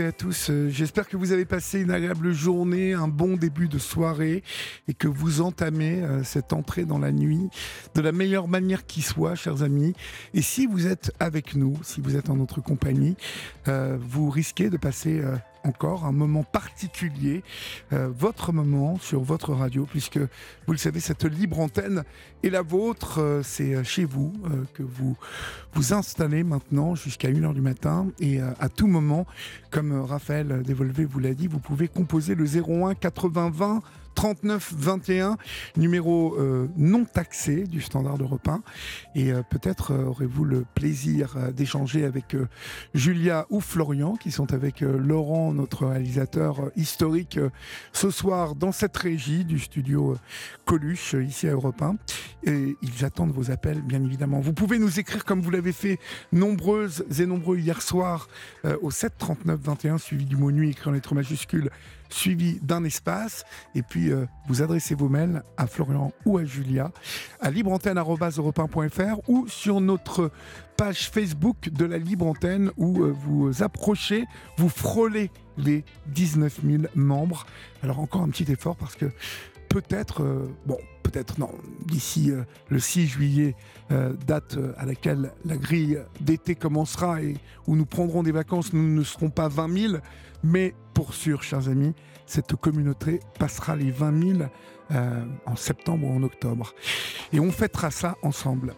À tous. Euh, J'espère que vous avez passé une agréable journée, un bon début de soirée et que vous entamez euh, cette entrée dans la nuit de la meilleure manière qui soit, chers amis. Et si vous êtes avec nous, si vous êtes en notre compagnie, euh, vous risquez de passer encore un moment particulier, euh, votre moment sur votre radio, puisque vous le savez, cette libre antenne est la vôtre, euh, c'est euh, chez vous que vous vous installez maintenant jusqu'à 1h du matin. Et à tout moment, comme Raphaël Dévolvé vous l'a dit, vous pouvez composer le 01 80 20 39 21, numéro euh, non taxé du standard Europe 1. Et euh, peut-être euh, aurez-vous le plaisir d'échanger avec Julia ou Florian, qui sont avec Laurent, notre réalisateur historique, ce soir dans cette régie du studio Coluche, ici à Europe 1. Et ils attendent vos appels, bien évidemment. Vous pouvez nous écrire comme vous l'avez fait nombreuses et nombreux hier soir au 7 39 21, suivi du mot nuit écrit en lettres majuscules suivi d'un espace. Et puis, euh, vous adressez vos mails à Florian ou à Julia à libreantenne.europe1.fr ou sur notre page Facebook de la Libre Antenne où euh, vous approchez, vous frôlez les 19 000 membres. Alors, encore un petit effort parce que peut-être, euh, bon, peut-être non, d'ici le 6 juillet, date à laquelle la grille d'été commencera et où nous prendrons des vacances, nous ne serons pas 20 000, mais pour sûr, chers amis, cette communauté passera les 20 000 euh, en septembre ou en octobre. Et on fêtera ça ensemble.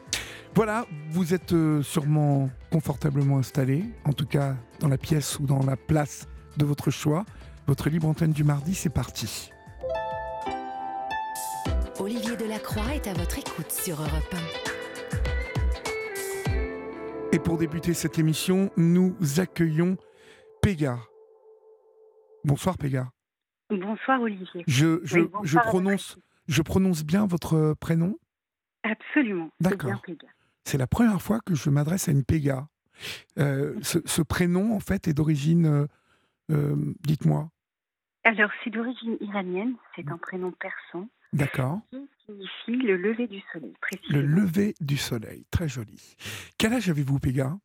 Voilà, vous êtes euh, sûrement confortablement installés, en tout cas dans la pièce ou dans la place de votre choix. Votre libre antenne du mardi, c'est parti. Olivier Delacroix est à votre écoute sur Europe Et pour débuter cette émission, nous accueillons Péga. Bonsoir Péga. Bonsoir Olivier. Je, je, Oui, bonsoir je, prononce, je prononce bien votre prénom? Absolument. D'accord. C'est la première fois que je m'adresse à une Péga. Euh, ce, ce prénom, en fait, est d'origine... euh, euh, Dites-moi. Alors, c'est d'origine iranienne, c'est un prénom persan D'accord. qui signifie le lever du soleil, Le précisément. lever du soleil. Très joli. Quel âge avez-vous, Péga?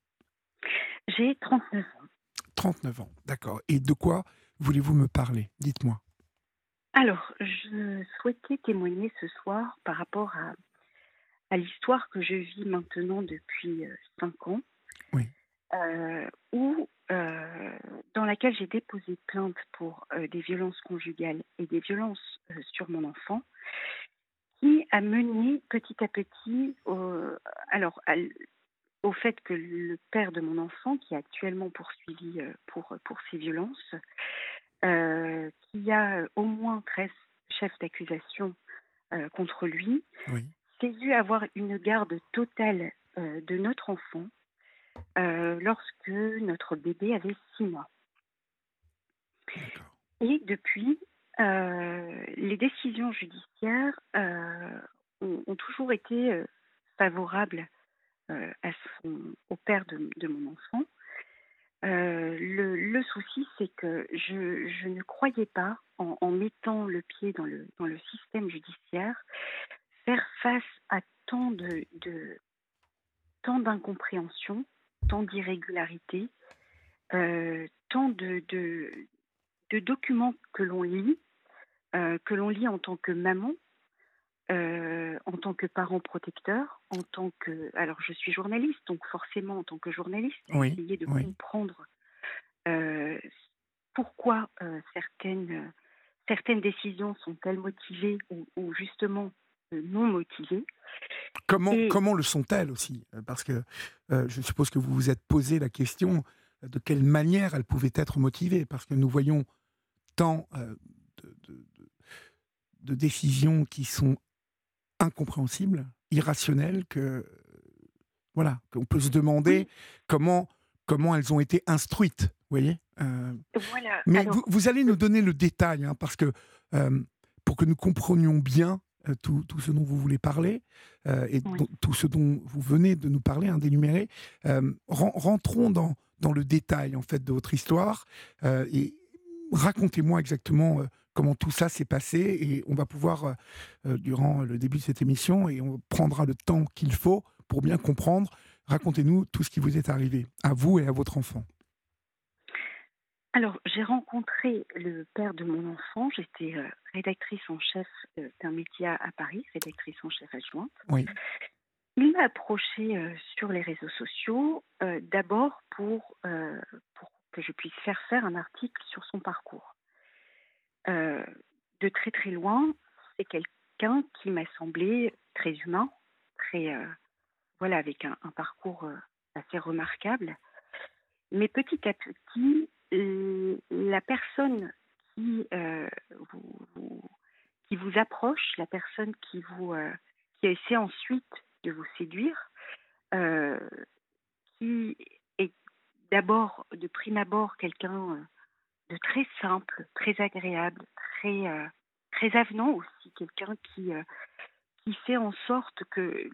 J'ai 39 ans. 39 ans. D'accord. Et de quoi voulez-vous me parler? Dites-moi. Alors, je souhaitais témoigner ce soir par rapport à, à l'histoire que je vis maintenant depuis 5 ans. Oui. Euh, où, euh, dans laquelle j'ai déposé plainte pour euh, des violences conjugales et des violences euh, sur mon enfant, qui a mené petit à petit alors, à au fait que le père de mon enfant, qui est actuellement poursuivi euh, pour, pour ces violences, euh, qui a au moins 13 chefs d'accusation euh, contre lui, Oui. s'est vu avoir une garde totale euh, de notre enfant euh, lorsque notre bébé avait six mois. D'accord. Et depuis, euh, les décisions judiciaires euh, ont, ont toujours été euh, favorables euh, son, au père de, mon enfant. Euh, le, souci, c'est que je, ne croyais pas, en, mettant le pied dans le, système judiciaire, faire face à tant de, tant d'incompréhension, tant d'irrégularités, euh, tant de documents que l'on lit, euh, que l'on lit en tant que maman, euh, en tant que parent protecteur, en tant que... Alors, je suis journaliste, donc forcément, en tant que journaliste, Oui, essayer de oui. comprendre euh, pourquoi euh, certaines, certaines décisions sont-elles motivées ou, ou justement non motivées. Comment, Et- comment le sont-elles aussi? Parce que je suppose que vous vous êtes posé la question de quelle manière elles pouvaient être motivées. Parce que nous voyons tant de, de- de- de décisions qui sont incompréhensibles, irrationnelles que voilà qu'on peut se demander comment comment elles ont été instruites. Vous voyez. voilà. Mais vous, allez nous donner le détail hein, parce que pour que nous comprenions bien tout, tout, ce dont vous voulez parler et tout ce dont vous venez de nous parler, hein, d'énumérer, rentrons dans, dans le détail en fait de votre histoire et racontez-moi exactement comment tout ça s'est passé et on va pouvoir, euh, euh, durant le début de cette émission, et on prendra le temps qu'il faut pour bien comprendre, racontez-nous tout ce qui vous est arrivé, à vous et à votre enfant. Alors, j'ai rencontré le père de mon enfant. J'étais euh, rédactrice en chef d'un média à Paris, rédactrice en chef adjointe. Oui. Il m'a approché sur les réseaux sociaux, d'abord pour, pour que je puisse faire faire un article sur son parcours. Euh, de très très loin, c'est quelqu'un qui m'a semblé très humain, très euh, voilà, avec un, parcours euh, assez remarquable. Mais petit à petit, la personne qui vous, qui vous approche, la personne qui vous qui essaie ensuite de vous séduire, qui est d'abord de prime abord quelqu'un de très simple, très agréable, très, euh, très avenant aussi, quelqu'un qui, euh, qui fait en sorte que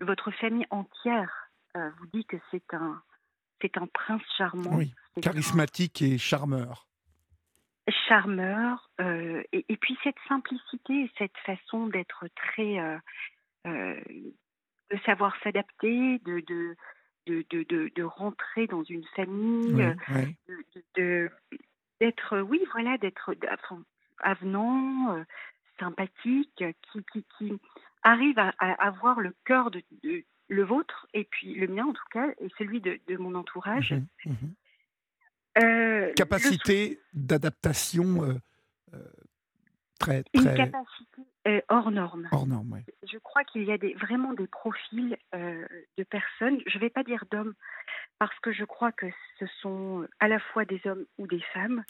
votre famille entière euh, vous dit que c'est un, c'est un prince charmant. Oui, charismatique et charmeur. Charmeur, et, et, puis cette simplicité, cette façon d'être très. de savoir s'adapter, de, de, de, de, de, rentrer dans une famille, de, d'être, oui, voilà, d'être avenant, euh, sympathique, qui, qui, qui, arrive à, avoir le cœur de, le vôtre, et puis le mien en tout cas, et celui de, mon entourage. Mmh mmh euh, Capacité d'adaptation euh, très, très... Une capacité hors norme. Hors norme, oui. Je crois qu'il y a des, vraiment des profils de personnes, je ne vais pas dire d'hommes, parce que je crois que ce sont à la fois des hommes ou des femmes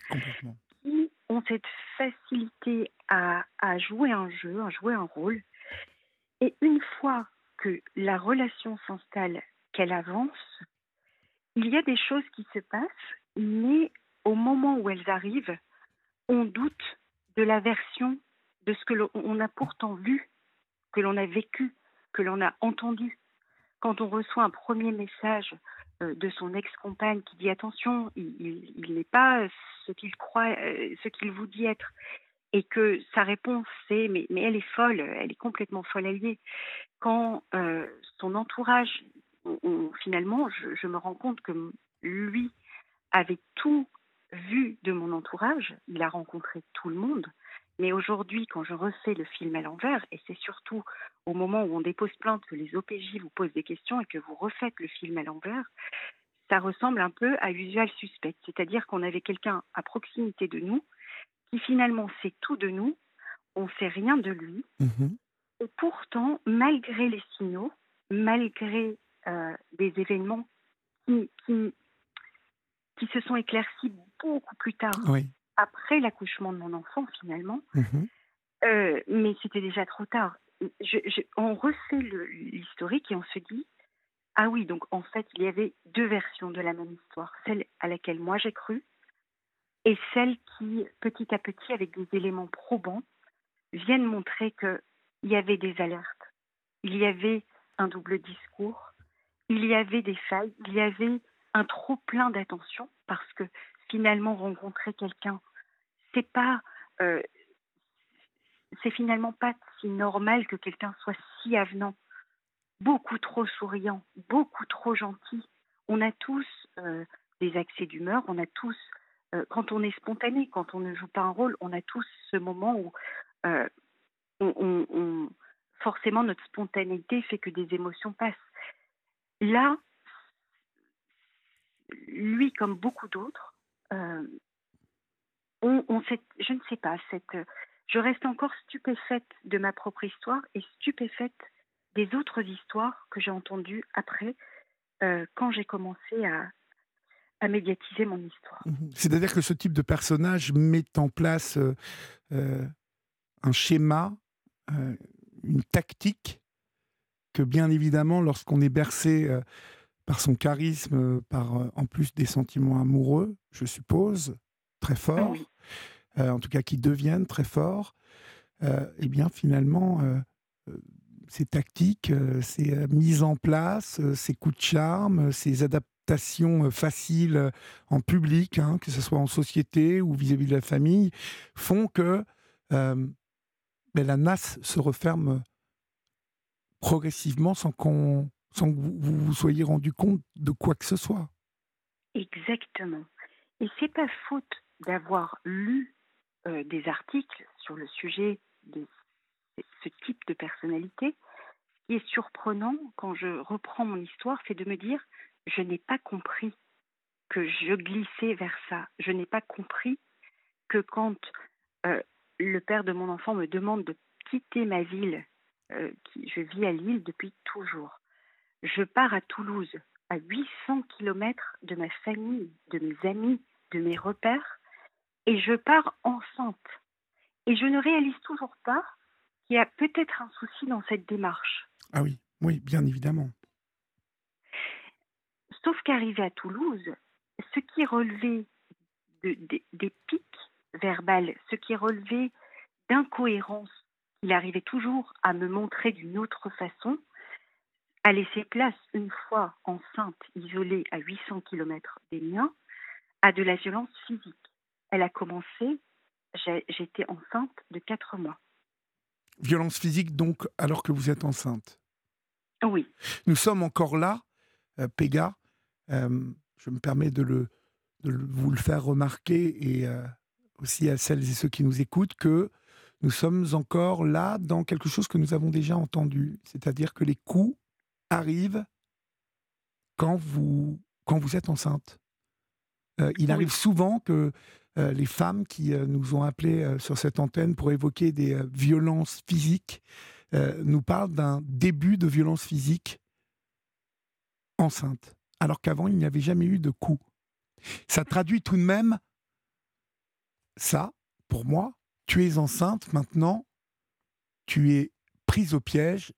qui ont cette facilité à, jouer un jeu, à jouer un rôle. Et une fois que la relation s'installe, qu'elle avance, il y a des choses qui se passent, mais au moment où elles arrivent, on doute de la version de ce que l'on a pourtant vu, que l'on a vécu, que l'on a entendu. Quand on reçoit un premier message euh, de son ex-compagne qui dit attention, il, n'est pas ce qu'il croit, euh, ce qu'il vous dit être, et que sa réponse c'est mais, mais elle est folle, elle est complètement folle alliée. Quand euh, son entourage, finalement, je, me rends compte que lui avait tout vu de mon entourage, il a rencontré tout le monde, mais aujourd'hui, quand je refais le film à l'envers, et c'est surtout au moment où on dépose plainte que les OPJ vous posent des questions et que vous refaites le film à l'envers, ça ressemble un peu à Usual Suspect. C'est-à-dire qu'on avait quelqu'un à proximité de nous qui finalement sait tout de nous, on ne sait rien de lui. Mhm. Et pourtant, malgré les signaux, malgré euh, des événements qui, qui, qui, se sont éclaircis beaucoup plus tard, oui après l'accouchement de mon enfant finalement. Mhm. Euh, mais c'était déjà trop tard. on refait l'historique et on se dit, ah oui, donc en fait, il y avait deux versions de la même histoire. Celle à laquelle moi j'ai cru et celle qui, petit à petit, avec des éléments probants, viennent montrer qu'il y avait des alertes, il y avait un double discours, il y avait des failles, il y avait un trop plein d'attention parce que finalement rencontrer quelqu'un c'est pas euh, c'est finalement pas si normal que quelqu'un soit si avenant, beaucoup trop souriant, beaucoup trop gentil. On a tous euh, des accès d'humeur, on a tous, euh, quand on est spontané, quand on ne joue pas un rôle, on a tous ce moment où forcément notre spontanéité fait que des émotions passent. Là, lui, comme beaucoup d'autres, on, je ne sais pas, cette, je reste encore stupéfaite de ma propre histoire et stupéfaite des autres histoires que j'ai entendues après, euh, quand j'ai commencé à, à, médiatiser mon histoire. Mhm. C'est-à-dire que ce type de personnage met en place euh, euh, un schéma, une tactique que bien évidemment, lorsqu'on est bercé par son charisme, par en plus des sentiments amoureux, je suppose, très forts, en tout cas qui deviennent très forts, eh bien finalement, ces tactiques, ces mises en place, ces coups de charme, ces adaptations faciles en public, hein, que ce soit en société ou vis-à-vis de la famille, font que mais la NAS se referme progressivement sans, qu'on, sans que vous, vous soyez rendu compte de quoi que ce soit. Exactement. Et c'est pas faute d'avoir lu euh, des articles sur le sujet de ce type de personnalité. Ce qui est surprenant quand je reprends mon histoire, c'est de me dire je n'ai pas compris que je glissais vers ça. Je n'ai pas compris que quand euh, le père de mon enfant me demande de quitter ma ville, euh, je vis à Lille depuis toujours. Je pars à Toulouse, à 800 km de ma famille, de mes amis, de mes repères, et je pars enceinte. Et je ne réalise toujours pas qu'il y a peut-être un souci dans cette démarche. Ah oui, oui, bien évidemment. Sauf qu'arrivé à Toulouse, ce qui relevait des pics verbal, ce qui relevait d'incohérence qu'il arrivait toujours à me montrer d'une autre façon, a laissé place, une fois enceinte, isolée à 800 km des miens, à de la violence physique. Elle a commencé, j'étais enceinte de 4 mois. Violence physique donc alors que vous êtes enceinte Oui. Nous sommes encore là, euh, Péga. Euh, je me permets de, le, de vous le faire remarquer et euh, aussi à celles et ceux qui nous écoutent que nous sommes encore là dans quelque chose que nous avons déjà entendu, c'est-à-dire que les coups arrivent quand vous, quand vous êtes enceinte. Euh, il arrive souvent que euh, les femmes qui euh, nous ont appelés sur cette antenne pour évoquer des violences physiques nous parlent d'un début de violence physique enceinte, alors qu'avant il n'y avait jamais eu de coups. Ça traduit tout de même ça, pour moi, tu es enceinte maintenant, tu es prise au piège,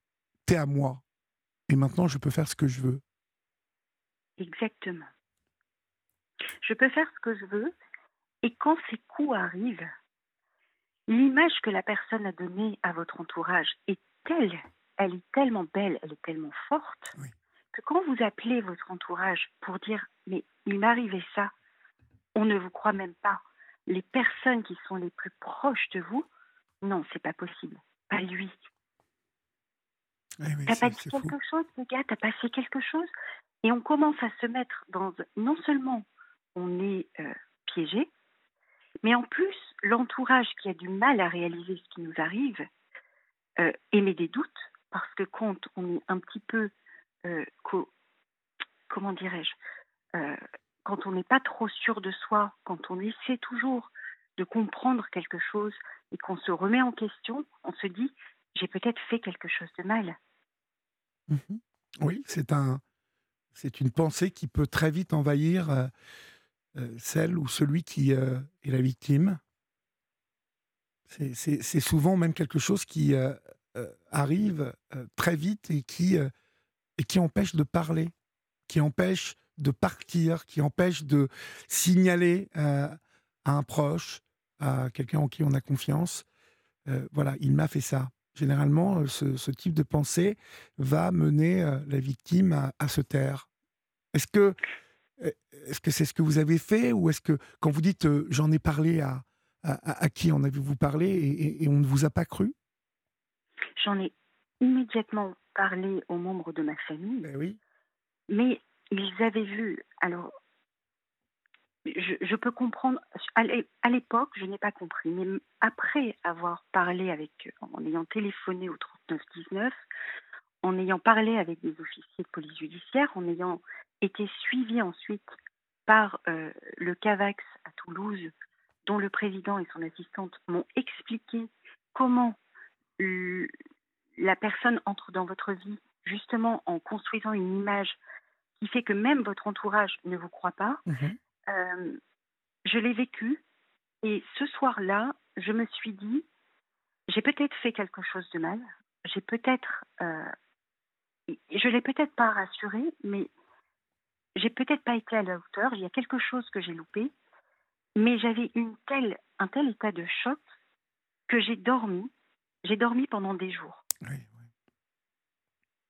tu es à moi. Et maintenant, je peux faire ce que je veux. Exactement. Je peux faire ce que je veux. Et quand ces coups arrivent, l'image que la personne a donnée à votre entourage est telle, elle est tellement belle, elle est tellement forte, que quand vous appelez votre entourage pour dire Mais il m'arrivait ça, on ne vous croit même pas les personnes qui sont les plus proches de vous, non, c'est pas possible. Pas lui. Eh t'as pas dit quelque chose, le gars, t'as passé quelque chose? Et on commence à se mettre dans. Non seulement on est euh, piégé, mais en plus, l'entourage qui a du mal à réaliser ce qui nous arrive euh, émet des doutes, parce que quand on est un petit peu. Euh, comment dirais-je quand on n'est pas trop sûr de soi, quand on essaie toujours de comprendre quelque chose et qu'on se remet en question, on se dit j'ai peut-être fait quelque chose de mal. Mhm. Oui, c'est un, c'est une pensée qui peut très vite envahir euh, euh, celle ou celui qui euh, est la victime. C'est souvent même quelque chose qui arrive très vite et qui, et qui empêche de parler, qui empêche de partir, qui empêche de signaler euh, à un proche, à quelqu'un en qui on a confiance. Euh, voilà, il m'a fait ça. Généralement, euh, ce, type de pensée va mener la victime à, se taire. Est-ce que est-ce que c'est ce que vous avez fait ou est-ce que quand vous dites j'en ai parlé à, à, qui en avez-vous parlé et, on ne vous a pas cru? J'en ai immédiatement parlé aux membres de ma famille. Ben oui. Mais ils avaient vu, alors, je, peux comprendre, à l'époque, je n'ai pas compris, mais après avoir parlé avec, en ayant téléphoné au 3919, en ayant parlé avec des officiers de police judiciaire, en ayant été suivi ensuite par euh, le CAVAX à Toulouse, dont le président et son assistante m'ont expliqué comment la personne entre dans votre vie justement en construisant une image qui fait que même votre entourage ne vous croit pas. Mhm. Euh, je l'ai vécu et ce soir-là, je me suis dit, j'ai peut-être fait quelque chose de mal, j'ai peut-être euh, je l'ai peut-être pas rassuré, mais j'ai peut-être pas été à la hauteur. Il y a quelque chose que j'ai loupé, mais j'avais une telle, un tel état de choc que j'ai dormi. J'ai dormi pendant des jours.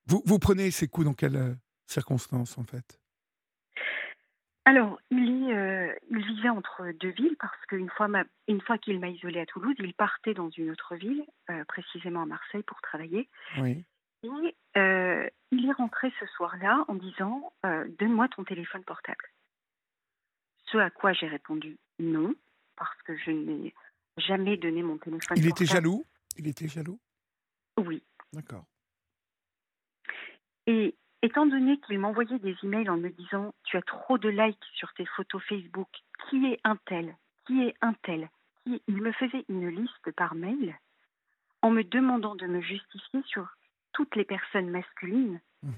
Vous, vous prenez ces coups dans quelles euh, circonstances, en fait? Alors, il, est, euh, il vivait entre deux villes parce qu'une fois, une fois qu'il m'a isolé à Toulouse, il partait dans une autre ville, euh, précisément à Marseille, pour travailler. Oui. Et euh, il est rentré ce soir-là en disant Donne-moi ton téléphone portable. Ce à quoi j'ai répondu non, parce que je n'ai jamais donné mon téléphone il portable. était jaloux? Il était jaloux? Oui. D'accord. Et Étant donné qu'il m'envoyait des emails en me disant Tu as trop de likes sur tes photos Facebook, qui est un tel? Qui est un tel? Il me faisait une liste par mail en me demandant de me justifier sur toutes les personnes masculines mmh.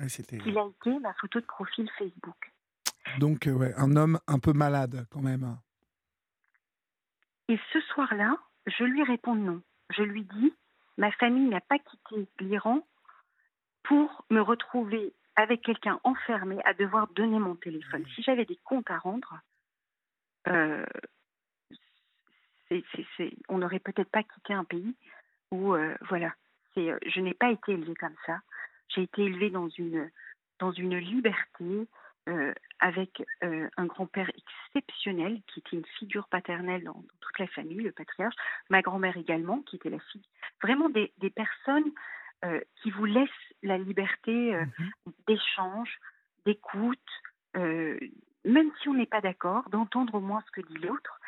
a été ma photo de profil Facebook. Donc, euh, ouais, un homme un peu malade quand même. Et ce soir-là, je lui réponds non. Je lui dis Ma famille n'a pas quitté l'Iran pour me retrouver avec quelqu'un enfermé à devoir donner mon téléphone. Si j'avais des comptes à rendre, euh, on n'aurait peut-être pas quitté un pays où, euh, voilà, euh, je n'ai pas été élevée comme ça. J'ai été élevée dans une, dans une liberté, avec un grand-père exceptionnel qui était une figure paternelle dans, toute la famille, le patriarche, ma grand-mère également, qui était la fille, vraiment des, des personnes euh, qui vous laisse la liberté euh, mmh d'échange, d'écoute, euh, même si on n'est pas d'accord, d'entendre au moins ce que dit l'autre.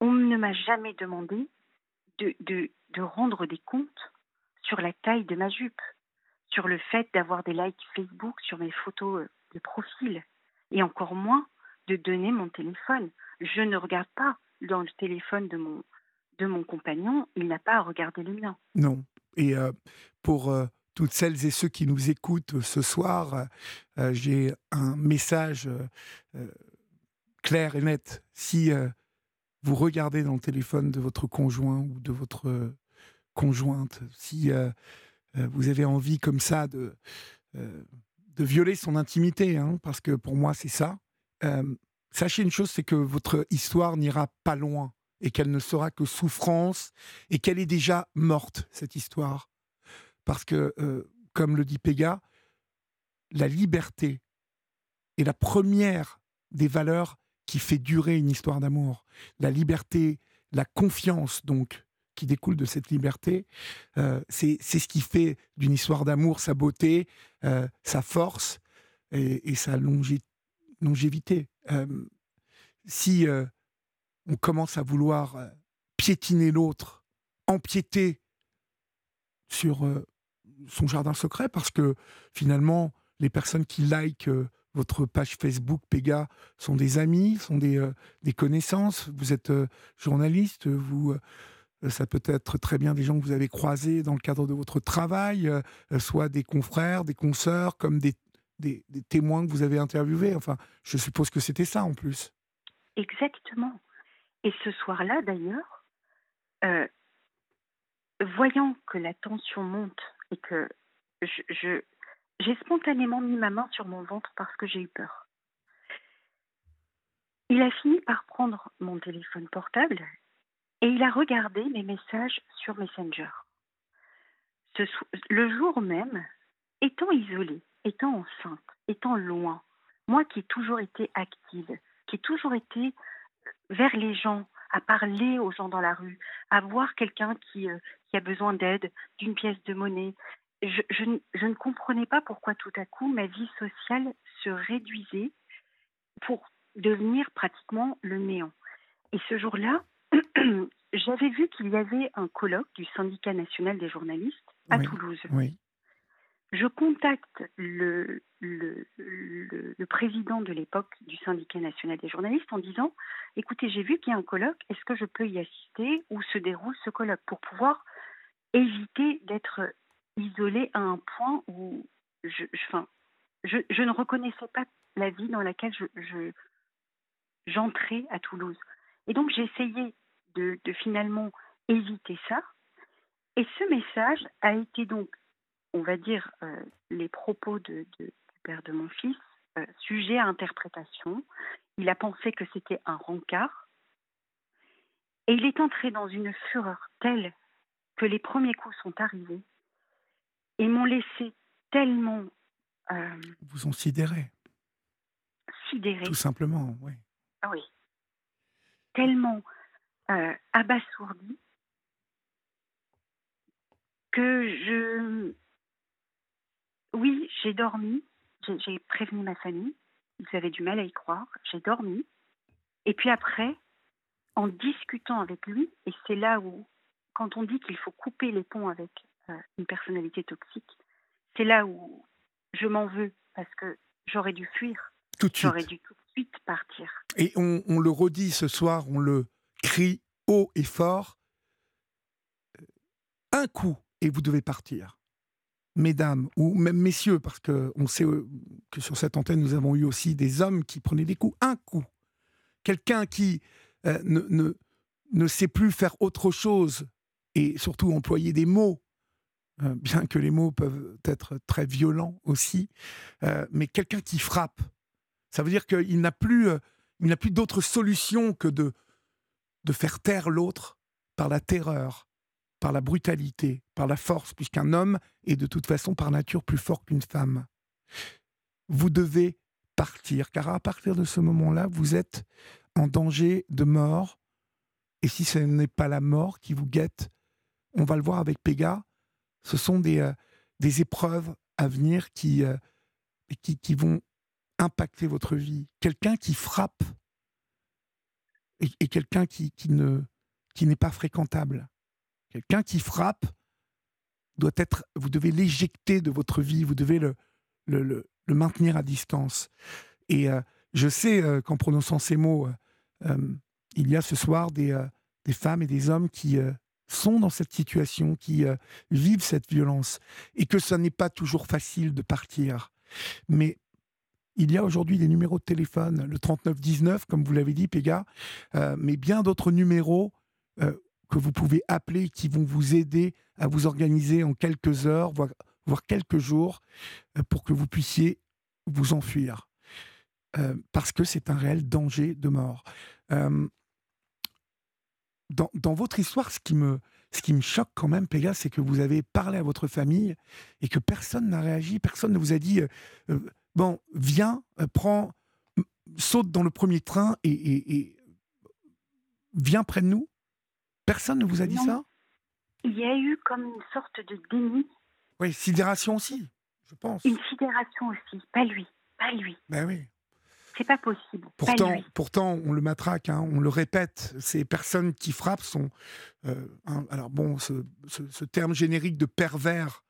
On ne m'a jamais demandé de, de, de, rendre des comptes sur la taille de ma jupe, sur le fait d'avoir des likes Facebook sur mes photos de profil, et encore moins de donner mon téléphone. Je ne regarde pas dans le téléphone de mon, de mon compagnon, il n'a pas à regarder le mien. Non. Et pour toutes celles et ceux qui nous écoutent ce soir, j'ai un message clair et net. Si vous regardez dans le téléphone de votre conjoint ou de votre conjointe, si vous avez envie comme ça de, de violer son intimité, hein, parce que pour moi c'est ça, sachez une chose, c'est que votre histoire n'ira pas loin et qu'elle ne sera que souffrance et qu'elle est déjà morte, cette histoire. Parce que, euh, comme le dit Péga, la liberté est la première des valeurs qui fait durer une histoire d'amour. La liberté, la confiance, donc, qui découle de cette liberté, euh, c'est ce qui fait d'une histoire d'amour sa beauté, euh, sa force et, sa longévité. si on commence à vouloir euh, piétiner l'autre, empiéter sur euh, son jardin secret, parce que finalement, les personnes qui likent euh, votre page Facebook Pega sont des amis, sont des, des connaissances. Vous êtes journaliste, vous, ça peut être très bien des gens que vous avez croisés dans le cadre de votre travail, soit des confrères, des consoeurs, comme des, témoins que vous avez interviewés. Enfin, je suppose que c'était ça en plus. Exactement. Et ce soir-là, d'ailleurs, euh, voyant que la tension monte et que je, j'ai spontanément mis ma main sur mon ventre parce que j'ai eu peur. Il a fini par prendre mon téléphone portable et il a regardé mes messages sur Messenger. le jour même, étant isolée, étant enceinte, étant loin, moi qui ai toujours été active, qui ai toujours été vers les gens, à parler aux gens dans la rue, à voir quelqu'un qui, euh, qui a besoin d'aide, d'une pièce de monnaie. Je, je, ne comprenais pas pourquoi tout à coup ma vie sociale se réduisait pour devenir pratiquement le néant. Et ce jour-là, j'avais vu qu'il y avait un colloque du syndicat national des journalistes à Toulouse. Oui je contacte le, le, président de l'époque du syndicat national des journalistes en disant écoutez, j'ai vu qu'il y a un colloque, est-ce que je peux y assister? Où se déroule ce colloque? Pour pouvoir éviter d'être isolé à un point où je, je, je, ne reconnaissais pas la vie dans laquelle je, j'entrais à Toulouse. Et donc j'ai essayé de, de finalement éviter ça. Et ce message a été donc on va dire, les propos de, du père de mon fils sujet à interprétation. Il a pensé que c'était un rencard. Et il est entré dans une fureur telle que les premiers coups sont arrivés et m'ont laissé tellement. Euh, Vous ont sidéré. Sidéré. Tout simplement, oui. Ah oui. Tellement euh, abasourdi que je. Oui, j'ai dormi. J'ai prévenu ma famille. Ils avaient du mal à y croire. J'ai dormi. Et puis après, en discutant avec lui, et c'est là où, quand on dit qu'il faut couper les ponts avec euh, une personnalité toxique, c'est là où je m'en veux parce que j'aurais dû fuir. J'aurais dû tout de suite partir. Et on, on, le redit ce soir, on le crie haut et fort. Un coup et vous devez partir. Mesdames, ou même messieurs, parce qu'on sait euh, que sur cette antenne, nous avons eu aussi des hommes qui prenaient des coups. Un coup. Quelqu'un qui euh, ne, sait plus faire autre chose et surtout employer des mots euh, bien que les mots peuvent être très violents aussi, mais quelqu'un qui frappe, ça veut dire qu'il n'a plus, n'a plus d'autre solution que de, de faire taire l'autre par la terreur, par la brutalité, par la force, puisqu'un homme est de toute façon par nature plus fort qu'une femme. Vous devez partir, car à partir de ce moment-là, vous êtes en danger de mort. Et si ce n'est pas la mort qui vous guette, on va le voir avec Péga, ce sont des, euh, des épreuves à venir qui, euh, qui, qui, vont impacter votre vie. Quelqu'un qui frappe et, quelqu'un qui, qui, ne, qui n'est pas fréquentable. Quelqu'un qui frappe doit être, vous devez l'éjecter de votre vie, vous devez le, le, maintenir à distance. Et euh, je sais euh, qu'en prononçant ces mots, euh, il y a ce soir des, des femmes et des hommes qui sont dans cette situation, qui vivent cette violence, et que ça n'est pas toujours facile de partir. Mais il y a aujourd'hui des numéros de téléphone, le 3919, comme vous l'avez dit, Péga, euh, mais bien d'autres numéros euh, que vous pouvez appeler qui vont vous aider à vous organiser en quelques heures, voire, quelques jours, euh, pour que vous puissiez vous enfuir. Parce que c'est un réel danger de mort. Dans, votre histoire, ce qui me, ce qui me choque quand même, Péga, c'est que vous avez parlé à votre famille et que personne n'a réagi, personne ne vous a dit bon, viens, euh, prends, saute dans le premier train et, et, et, viens près de nous. Personne ne vous a dit non. ça? Il y a eu comme une sorte de déni. Oui, sidération aussi, je pense. Une sidération aussi, pas lui, pas lui. Ben oui. C'est pas possible. Pourtant, pas lui. pourtant, on le matraque, hein, on le répète. Ces personnes qui frappent sont, euh, un, alors bon, ce, ce, ce, terme générique de pervers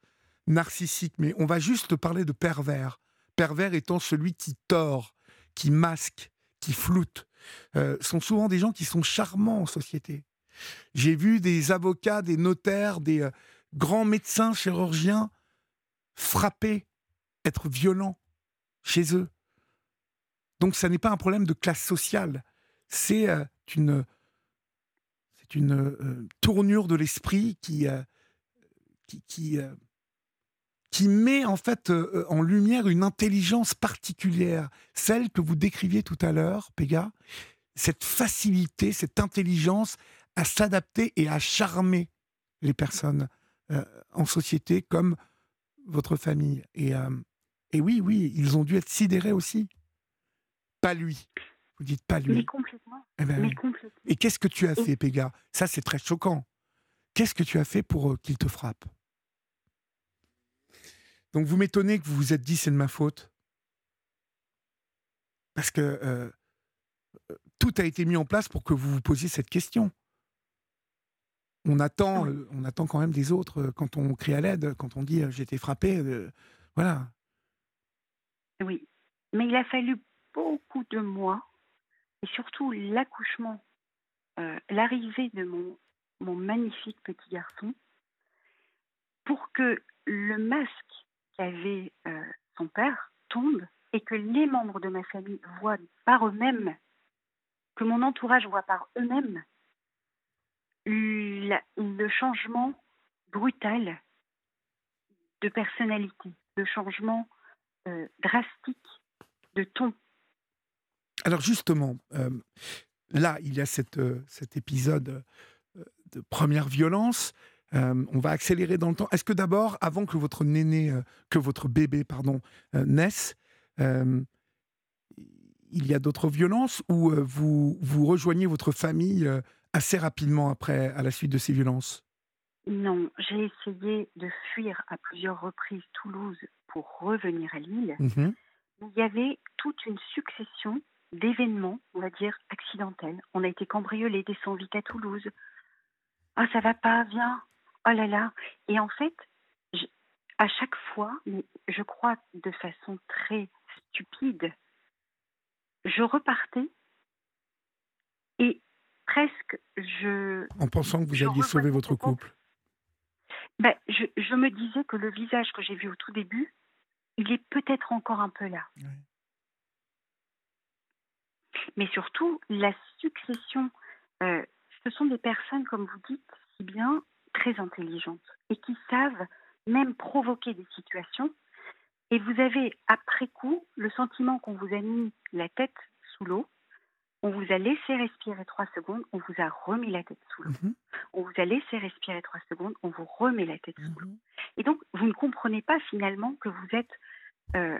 narcissique, mais on va juste parler de pervers. Pervers étant celui qui tord, qui masque, qui floute. Euh, sont souvent des gens qui sont charmants en société. J'ai vu des avocats, des notaires, des euh, grands médecins, chirurgiens frapper, être violents chez eux. Donc, ça n'est pas un problème de classe sociale. C'est euh, une, une tournure de l'esprit qui, qui, qui, qui, met en fait en lumière une intelligence particulière, celle que vous décriviez tout à l'heure, Péga, cette facilité, cette intelligence à s'adapter et à charmer les personnes en société comme votre famille. Et, et oui, oui, ils ont dû être sidérés aussi. Pas lui. Vous dites pas lui. Mais complètement. Eh ben, Mais complètement. Et qu'est-ce que tu as fait, Péga? Ça, c'est très choquant. Qu'est-ce que tu as fait pour euh, qu'il te frappe? Donc, vous m'étonnez que vous vous êtes dit c'est de ma faute. Parce que euh, tout a été mis en place pour que vous vous posiez cette question. On attend, Oui. euh, on attend quand même des autres euh, quand on crie à l'aide, quand on dit euh, j'ai été frappé. euh, voilà. Oui. Mais il a fallu beaucoup de mois, et surtout l'accouchement, euh, l'arrivée de mon, mon magnifique petit garçon, pour que le masque qu'avait euh, son père tombe et que les membres de ma famille voient par eux-mêmes, que mon entourage voit par eux-mêmes, le changement brutal de personnalité, de changement euh, drastique de ton. Alors justement, euh, là, il y a cette, cet épisode de première violence. On va accélérer dans le temps. Est-ce que d'abord, avant que votre néné, que votre bébé, pardon, naisse, il y a d'autres violences ou vous, vous rejoignez votre famille assez rapidement après, à la suite de ces violences? Non, j'ai essayé de fuir à plusieurs reprises Toulouse pour revenir à Lille. Mmh il y avait toute une succession d'événements, on va dire, accidentels. On a été cambriolés, descendus vite à Toulouse. Ah, ça va pas, viens. Oh là là. Et en fait, à chaque fois, mais je crois de façon très stupide, je repartais et presque je. En pensant que vous alliez sauver votre couple. Ben, je, je, me disais que le visage que j'ai vu au tout début, il est peut-être encore un peu là. Mais surtout, la succession, euh, ce sont des personnes, comme vous dites si bien, très intelligentes et qui savent même provoquer des situations. Et vous avez, après coup, le sentiment qu'on vous a mis la tête sous l'eau, on vous a laissé respirer trois secondes, on vous a remis la tête sous l'eau. Mhm. On vous a laissé respirer trois secondes, on vous remet la tête sous l'eau. Mhm. Et donc, vous ne comprenez pas finalement que vous êtes euh,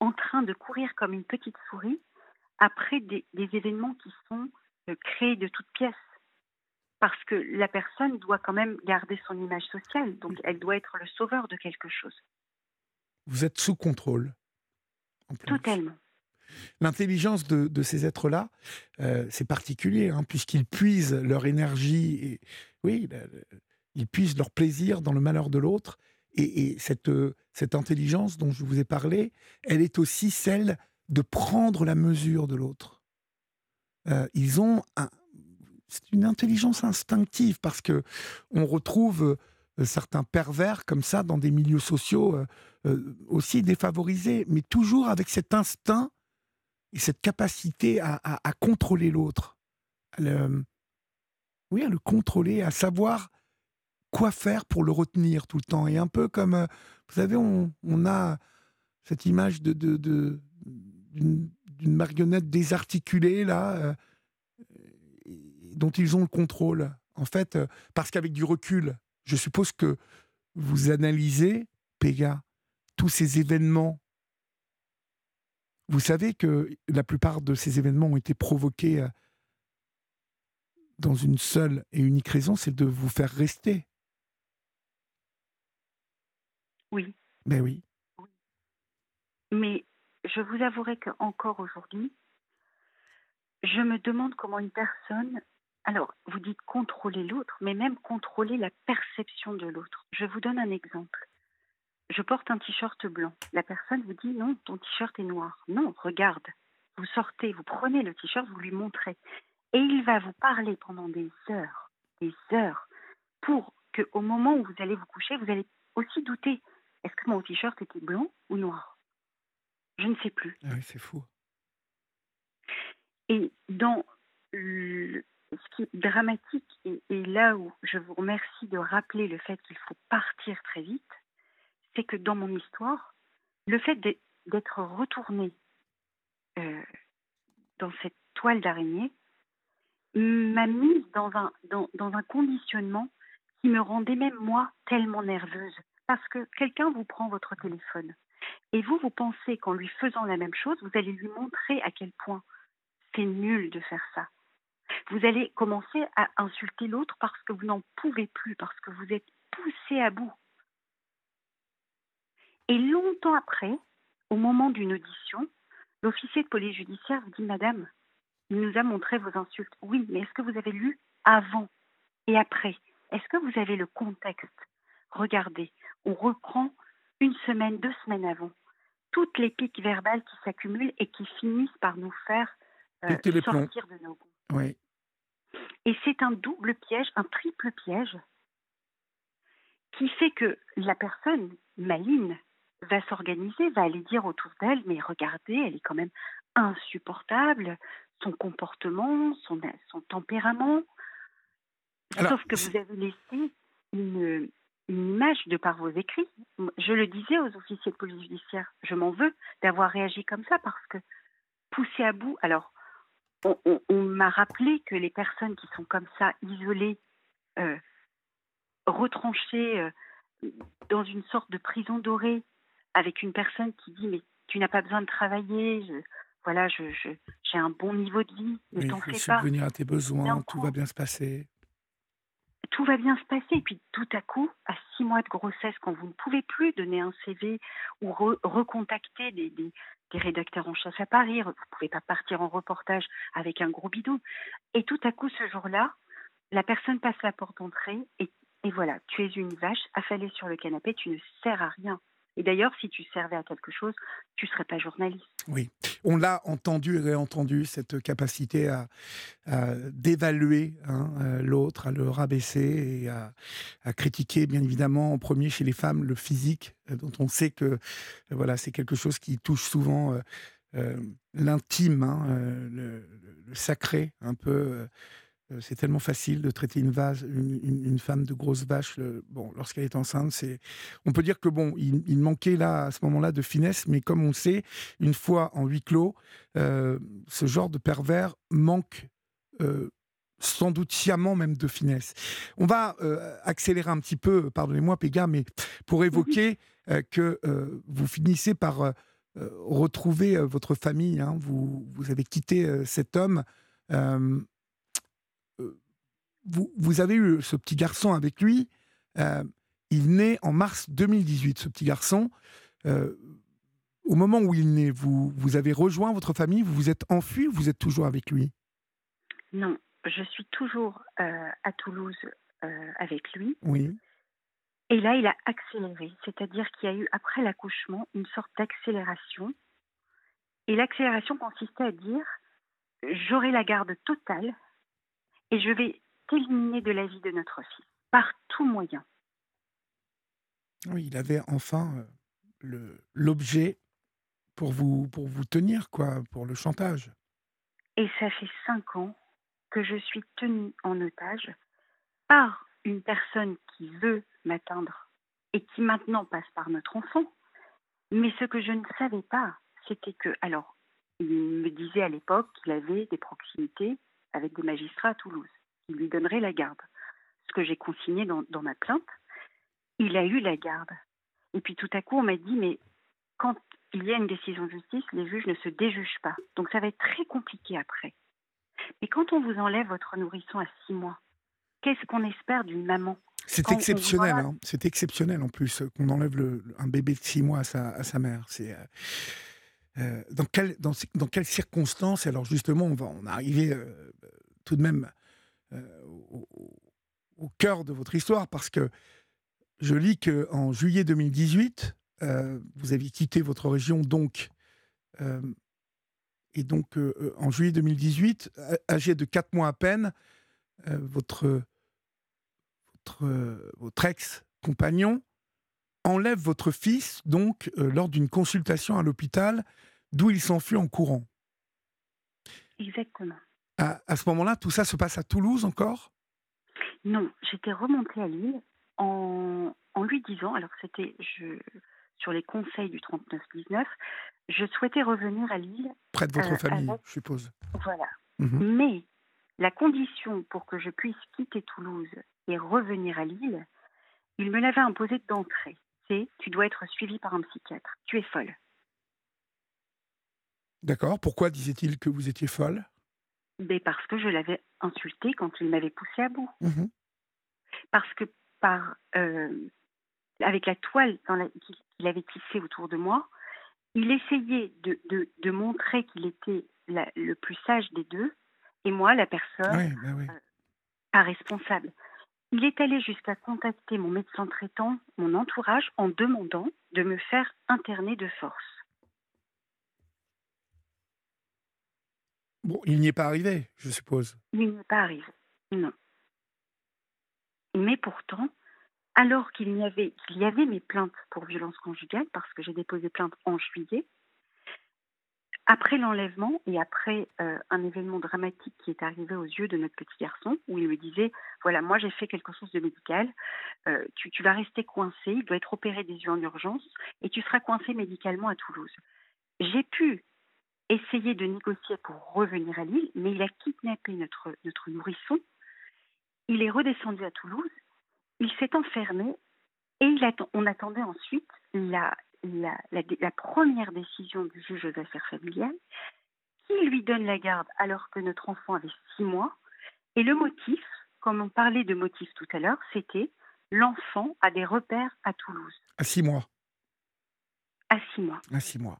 en train de courir comme une petite souris après des, événements qui sont euh, créés de toutes pièces. Parce que la personne doit quand même garder son image sociale, donc elle doit être le sauveur de quelque chose. Vous êtes sous contrôle. Totalement. L'intelligence de, ces êtres-là, euh, c'est particulier, hein, puisqu'ils puisent leur énergie, et, oui, ils puisent leur plaisir dans le malheur de l'autre, et, cette, cette intelligence dont je vous ai parlé, elle est aussi celle de prendre la mesure de l'autre. Euh, ils ont c'est une intelligence instinctive parce que on retrouve euh, certains pervers comme ça dans des milieux sociaux aussi défavorisés, mais toujours avec cet instinct et cette capacité à, contrôler l'autre. Oui, à le contrôler, à savoir quoi faire pour le retenir tout le temps. Et un peu comme, euh, vous savez, on, a cette image d'une, marionnette désarticulée, là, euh, dont ils ont le contrôle. En fait, euh, parce qu'avec du recul, je suppose que vous analysez, Péga, tous ces événements vous savez que la plupart de ces événements ont été provoqués euh, dans une seule et unique raison, c'est de vous faire rester. Oui. Mais oui. Mais je vous avouerai qu'encore aujourd'hui, je me demande comment une personne, alors vous dites contrôler l'autre, mais même contrôler la perception de l'autre. Je vous donne un exemple je porte un t-shirt blanc. La personne vous dit non, ton t-shirt est noir. Non, regarde. Vous sortez, vous prenez le t-shirt, vous lui montrez. Et il va vous parler pendant des heures, des heures, pour qu'au moment où vous allez vous coucher, vous allez aussi douter. Est-ce que mon t-shirt était blanc ou noir? Je ne sais plus. Ah oui, c'est fou. Et dans ce qui est dramatique, et là où je vous remercie de rappeler le fait qu'il faut partir très vite, c'est que dans mon histoire, le fait d'être retourné euh, dans cette toile d'araignée m'a mise dans un, dans, dans un conditionnement qui me rendait même moi tellement nerveuse. Parce que quelqu'un vous prend votre téléphone et vous, vous pensez qu'en lui faisant la même chose, vous allez lui montrer à quel point c'est nul de faire ça. Vous allez commencer à insulter l'autre parce que vous n'en pouvez plus, parce que vous êtes poussé à bout. Et longtemps après, au moment d'une audition, l'officier de police judiciaire vous dit Madame, il nous a montré vos insultes. Oui, mais est-ce que vous avez lu avant et après? Est-ce que vous avez le contexte? Regardez, on reprend une semaine, deux semaines avant. Toutes les piques verbales qui s'accumulent et qui finissent par nous faire euh, sortir de nos goûts. Oui. Et c'est un double piège, un triple piège, qui fait que la personne maligne va s'organiser, va aller dire autour d'elle, mais regardez, elle est quand même insupportable, son comportement, son, son tempérament. Sauf que vous avez laissé une, une image de par vos écrits. Je le disais aux officiers de police judiciaire, je m'en veux d'avoir réagi comme ça parce que poussé à bout, alors on, m'a rappelé que les personnes qui sont comme ça, isolées, euh, retranchées euh, dans une sorte de prison dorée, avec une personne qui dit mais tu n'as pas besoin de travailler, voilà, je, j'ai un bon niveau de vie, ne t'en fais pas. subvenir à tes besoins, tout va bien se passer. Tout va bien se passer. Et puis tout à coup, à six mois de grossesse, quand vous ne pouvez plus donner un CV ou recontacter des, rédacteurs en chasse à Paris, vous ne pouvez pas partir en reportage avec un gros bidon. Et tout à coup, ce jour-là, la personne passe la porte d'entrée et, et voilà, tu es une vache affalée sur le canapé, tu ne sers à rien. Et d'ailleurs, si tu servais à quelque chose, tu ne serais pas journaliste. Oui, on l'a entendu et réentendu, cette capacité à, d'évaluer hein, euh, l'autre, à le rabaisser et à, critiquer, bien évidemment, en premier chez les femmes, le physique, euh, dont on sait que euh, voilà, c'est quelque chose qui touche souvent l'intime, hein, le, sacré, un peu c'est tellement facile de traiter une, vase, une, femme de grosse vache. bon, lorsqu'elle est enceinte, c'est. On peut dire que bon, il, manquait là à ce moment-là de finesse, mais comme on sait, une fois en huis clos, euh, ce genre de pervers manque. Euh, sans doute sciemment même de finesse. On va accélérer un petit peu, pardonnez-moi Péga, mais pour évoquer que vous finissez par retrouver votre famille. Hein. vous, vous avez quitté cet homme vous, avez eu ce petit garçon avec lui. Euh, il naît en mars 2018, ce petit garçon. Euh, au moment où il naît, vous, vous avez rejoint votre famille, vous vous êtes enfui ou vous êtes toujours avec lui? Non, je suis toujours euh, à Toulouse avec lui. Oui. Et là, il a accéléré, c'est-à-dire qu'il y a eu, après l'accouchement, une sorte d'accélération. Et l'accélération consistait à dire, j'aurai la garde totale et je vais éliminé de la vie de notre fils, par tout moyen. Oui, il avait enfin euh, l'objet pour vous, pour vous tenir, quoi, pour le chantage. Et ça fait cinq ans que je suis tenue en otage par une personne qui veut m'atteindre et qui maintenant passe par notre enfant. Mais ce que je ne savais pas, c'était que, alors, il me disait à l'époque qu'il avait des proximités avec des magistrats à Toulouse il lui donnerait la garde. Ce que j'ai consigné dans, ma plainte, il a eu la garde. Et puis tout à coup, on m'a dit, mais quand il y a une décision de justice, les juges ne se déjugent pas. Donc ça va être très compliqué après. Mais quand on vous enlève votre nourrisson à six mois, qu'est-ce qu'on espère d'une maman? C'est exceptionnel, hein. c'est exceptionnel en plus qu'on enlève le, un bébé de six mois à sa, à sa mère. C'est euh, euh, dans, quel, dans, dans, quelles circonstances? Alors justement, on va en arriver euh, tout de même euh, au, cœur de votre histoire, parce que je lis qu'en juillet 2018, euh, vous aviez quitté votre région, donc, euh, et donc en juillet 2018, âgé de 4 mois à peine, votre, votre, votre ex-compagnon enlève votre fils, donc, lors d'une consultation à l'hôpital, d'où il s'enfuit en courant. Exactement. À, ce moment-là, tout ça se passe à Toulouse encore? Non, j'étais remontée à Lille en, lui disant, alors c'était sur les conseils du 39-19, je souhaitais revenir à Lille. Près de votre euh, famille, je suppose. Voilà. Mhm. Mais la condition pour que je puisse quitter Toulouse et revenir à Lille, il me l'avait imposé d'entrée. C'est tu dois être suivi par un psychiatre. Tu es folle. D'accord. Pourquoi disait-il que vous étiez folle? Mais parce que je l'avais insulté quand il m'avait poussé à bout. Mmh parce que par euh, avec la toile qu'il avait tissée autour de moi, il essayait de, de, de montrer qu'il était le plus sage des deux, et moi, la personne bah euh, pas responsable. Il est allé jusqu'à contacter mon médecin traitant, mon entourage, en demandant de me faire interner de force. Bon, il n'y est pas arrivé, je suppose. Il n'y est pas arrivé, non. Mais pourtant, alors qu'il y avait, mes plaintes pour violence conjugale, parce que j'ai déposé plainte en juillet, après l'enlèvement et après euh, un événement dramatique qui est arrivé aux yeux de notre petit garçon, où il me disait, voilà, moi j'ai fait quelque chose de médical, euh, tu, tu, vas rester coincé, il doit être opéré des yeux en urgence, et tu seras coincé médicalement à Toulouse. J'ai pu essayer de négocier pour revenir à Lille, mais il a kidnappé notre, notre nourrisson, il est redescendu à Toulouse, il s'est enfermé, et il attend, on attendait ensuite la, la, la, première décision du juge aux affaires familiales qui lui donne la garde alors que notre enfant avait six mois. Et le motif, comme on parlait de motif tout à l'heure, c'était l'enfant a des repères à Toulouse. À six mois. À six mois. À six mois.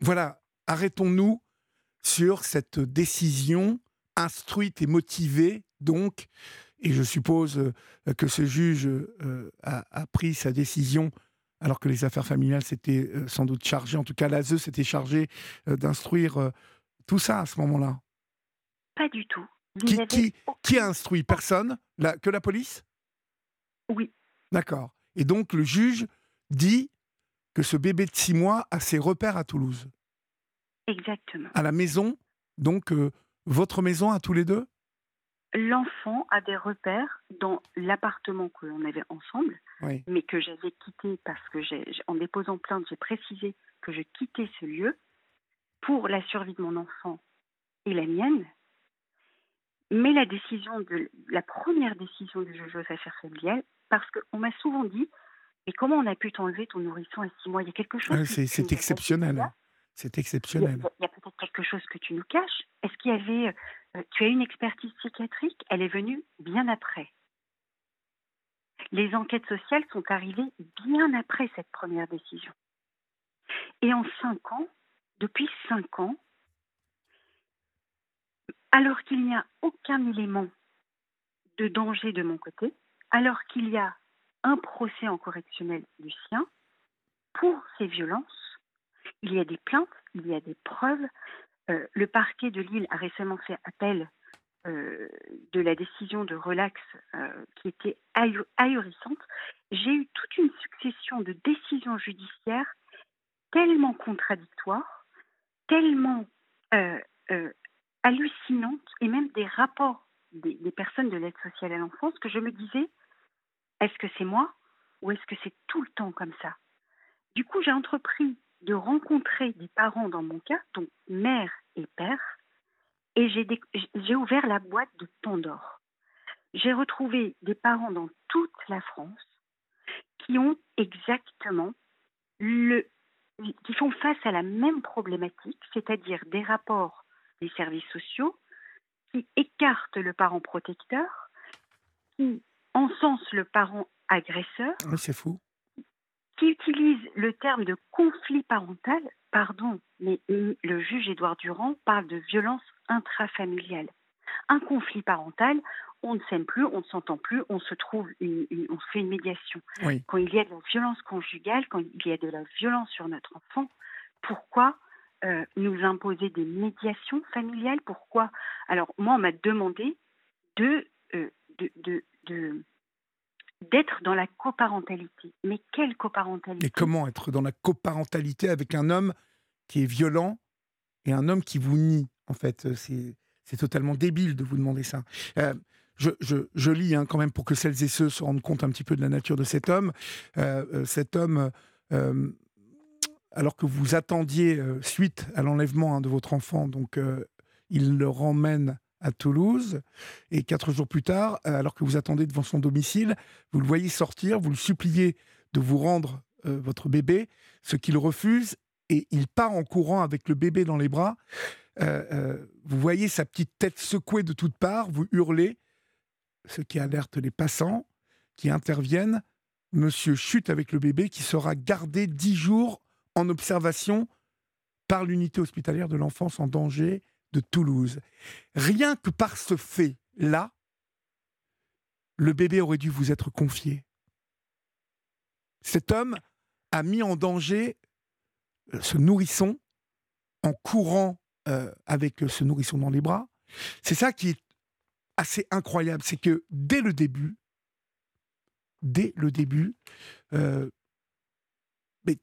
Voilà, arrêtons-nous sur cette décision instruite et motivée, donc, et je suppose euh, que ce juge euh, a, a, pris sa décision alors que les affaires familiales s'étaient euh, sans doute chargées, en tout cas l'ASE s'était chargé euh, d'instruire tout ça à ce moment-là Pas du tout. Qui, qui, a instruit Personne? Que la police? Oui. D'accord. Et donc le juge dit que ce bébé de six mois a ses repères à Toulouse. Exactement. À la maison, donc votre maison à tous les deux? L'enfant a des repères dans l'appartement que l'on avait ensemble, mais que j'avais quitté parce que, en déposant plainte, j'ai précisé que je quittais ce lieu pour la survie de mon enfant et la mienne. Mais la décision de la première décision du juge aux affaires familiales, parce qu'on m'a souvent dit, mais comment on a pu t'enlever ton nourrisson à six mois? Il y a quelque chose. c'est exceptionnel. C'est exceptionnel. Il y a, peut-être quelque chose que tu nous caches. Est-ce qu'il y avait. Euh, tu as une expertise psychiatrique? Elle est venue bien après. Les enquêtes sociales sont arrivées bien après cette première décision. Et en cinq ans, depuis cinq ans, alors qu'il n'y a aucun élément de danger de mon côté, alors qu'il y a un procès en correctionnel du sien pour ces violences, il y a des plaintes, il y a des preuves. Euh, le parquet de Lille a récemment fait appel euh, de la décision de relax euh, qui était ahurissante. J'ai eu toute une succession de décisions judiciaires tellement contradictoires, tellement hallucinantes, et même des rapports des, des personnes de l'aide sociale à l'enfance que je me disais, est-ce que c'est moi ou est-ce que c'est tout le temps comme ça? Du coup, j'ai entrepris de rencontrer des parents dans mon cas, donc mère et père, et j'ai ouvert la boîte de Pandore. J'ai retrouvé des parents dans toute la France qui ont exactement le, qui font face à la même problématique, c'est-à-dire des rapports des services sociaux qui écartent le parent protecteur, qui encensent le parent agresseur. c'est fou qui utilise le terme de conflit parental, pardon, mais le juge Édouard Durand parle de violence intrafamiliale. Un conflit parental, on ne s'aime plus, on ne s'entend plus, on se trouve, on fait une médiation. Quand il y a de la violence conjugale, quand il y a de la violence sur notre enfant, pourquoi euh, nous imposer des médiations familiales? Pourquoi? Alors moi, on m'a demandé de, euh, de, de d'être dans la coparentalité. Mais quelle coparentalité Et comment être dans la coparentalité avec un homme qui est violent et un homme qui vous nie En fait, euh, c'est totalement débile de vous demander ça. Euh, je, je, lis hein, quand même pour que celles et ceux se rendent compte un petit peu de la nature de cet homme. Euh, cet homme, alors que vous attendiez suite à l'enlèvement hein, de votre enfant, donc il le ramène à Toulouse. Et quatre jours plus tard, euh, alors que vous attendez devant son domicile, vous le voyez sortir, vous le suppliez de vous rendre euh, votre bébé, ce qu'il refuse, et il part en courant avec le bébé dans les bras. Euh, vous voyez sa petite tête secouée de toutes parts, vous hurlez, ce qui alerte les passants qui interviennent. Monsieur chute avec le bébé qui sera gardé dix jours en observation par l'unité hospitalière de l'enfance en danger de Toulouse. Rien que par ce fait-là, le bébé aurait dû vous être confié. Cet homme a mis en danger euh, ce nourrisson en courant euh, avec ce nourrisson dans les bras. C'est ça qui est assez incroyable, c'est que dès le début, dès le début, euh,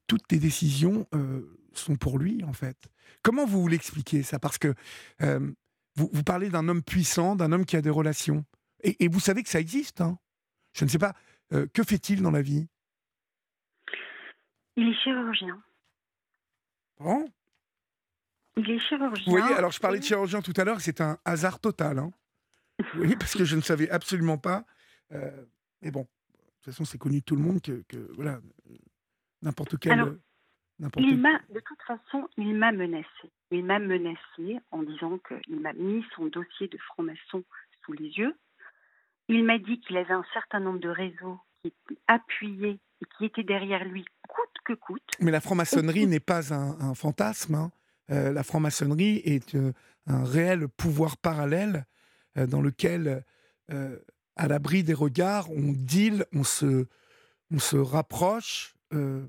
toutes les décisions sont pour lui, en fait. Comment vous l'expliquez, ça? Parce que euh, vous, vous, parlez d'un homme puissant, d'un homme qui a des relations. Et, vous savez que ça existe. Hein Je ne sais pas. Euh, que fait-il dans la vie? Il est chirurgien. Bon Il est chirurgien. Vous voyez, alors je parlais de chirurgien tout à l'heure, c'est un hasard total. Hein oui, parce que je ne savais absolument pas. Euh, mais bon, de toute façon, c'est connu de tout le monde que, que voilà, n'importe quel. Alors, il m'a, de toute façon, il m'a menacé. Il m'a menacé en disant qu'il m'a mis son dossier de franc-maçon sous les yeux. Il m'a dit qu'il avait un certain nombre de réseaux qui appuyaient et qui étaient derrière lui coûte que coûte. Mais la franc-maçonnerie n'est pas un, fantasme. Hein. Euh, la franc-maçonnerie est euh, un réel pouvoir parallèle euh, dans lequel, à l'abri des regards, on deal, on se, on se rapproche euh,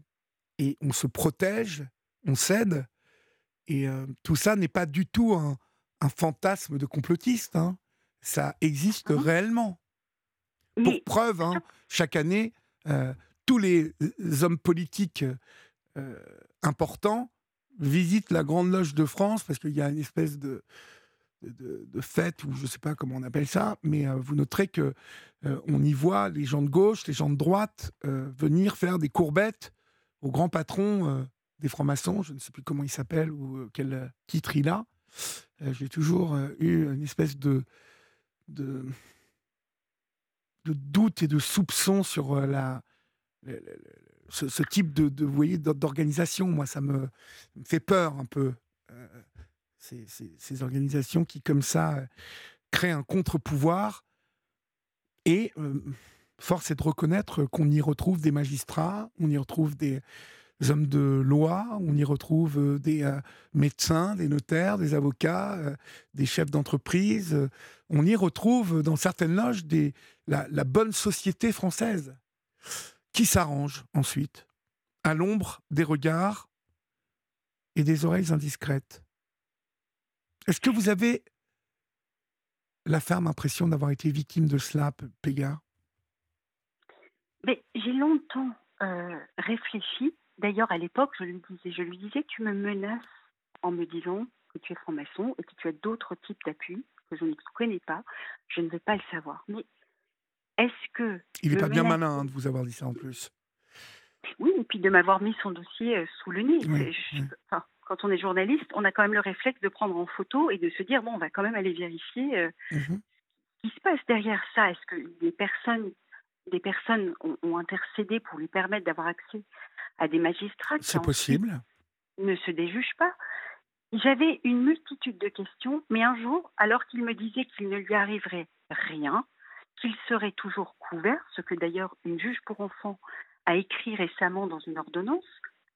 et on se protège, on cède. Et tout ça n'est pas du tout un, fantasme de complotiste. Hein. Ça existe ah réellement. Pour preuve, hein, chaque année, tous les hommes politiques importants visitent la Grande Loge de France parce qu'il y a une espèce de, de, fête, ou je ne sais pas comment on appelle ça, mais euh, vous noterez que euh, on y voit les gens de gauche, les gens de droite euh, venir faire des courbettes au grand patron des francs-maçons, je ne sais plus comment il s'appelle ou quel titre il a. J'ai toujours eu une espèce de, de, doute et de soupçon sur la, ce, type de, de d'organisation. Moi, ça me, fait peur un peu ces, organisations qui, comme ça, euh, créent un contre-pouvoir. Et euh, force est de reconnaître qu'on y retrouve des magistrats, on y retrouve des hommes de loi, on y retrouve euh, des médecins, des notaires, des avocats, des chefs d'entreprise. on y retrouve dans certaines loges la bonne société française qui s'arrange ensuite à l'ombre des regards et des oreilles indiscrètes. Est-ce que vous avez la ferme impression d'avoir été victime de cela, Péga J'ai longtemps euh, réfléchi. D'ailleurs, à l'époque, je lui disais, je lui disais, tu me menaces en me disant que tu es franc-maçon et que tu as d'autres types d'appuis que je ne connais pas. Je ne veux pas le savoir. Mais est-ce que il n'est pas bien malin hein, de vous avoir dit ça en plus. Oui, et puis de m'avoir mis son dossier euh, sous le nez quand on est journaliste, on a quand même le réflexe de prendre en photo et de se dire bon, on va quand même aller vérifier euh, mmh ce qui se passe derrière ça. Est-ce que des personnes, des personnes ont, intercédé pour lui permettre d'avoir accès à des magistrats C'est possible. Ne se déjugent pas. J'avais une multitude de questions, mais un jour, alors qu'il me disait qu'il ne lui arriverait rien, qu'il serait toujours couvert, ce que d'ailleurs une juge pour enfants a écrit récemment dans une ordonnance,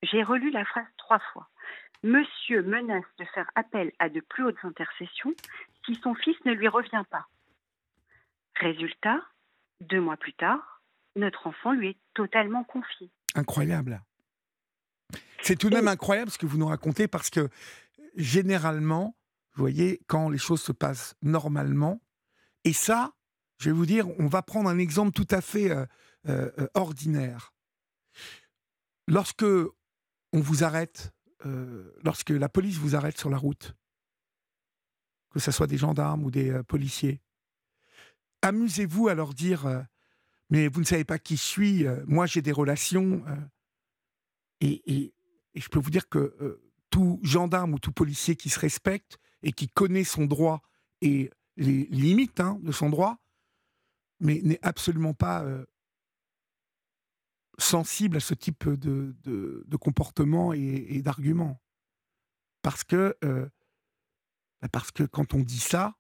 j'ai relu la phrase trois fois. Monsieur menace de faire appel à de plus hautes intercessions si son fils ne lui revient pas. Résultat, deux mois plus tard, notre enfant lui est totalement confié. Incroyable. C'est tout de même incroyable ce que vous nous racontez parce que généralement, vous voyez, quand les choses se passent normalement, et ça, je vais vous dire, on va prendre un exemple tout à fait euh, euh, ordinaire. Lorsque on vous arrête euh, lorsque la police vous arrête sur la route, que ce soit des gendarmes ou des policiers, amusez-vous à leur dire euh, Mais vous ne savez pas qui je suis, moi j'ai des relations. Et, je peux vous dire que tout gendarme ou tout policier qui se respecte et qui connaît son droit et les limites hein, de son droit, mais n'est absolument pas sensible à ce type de, comportement et, d'argument. Parce que, euh, bah, parce que quand on dit ça,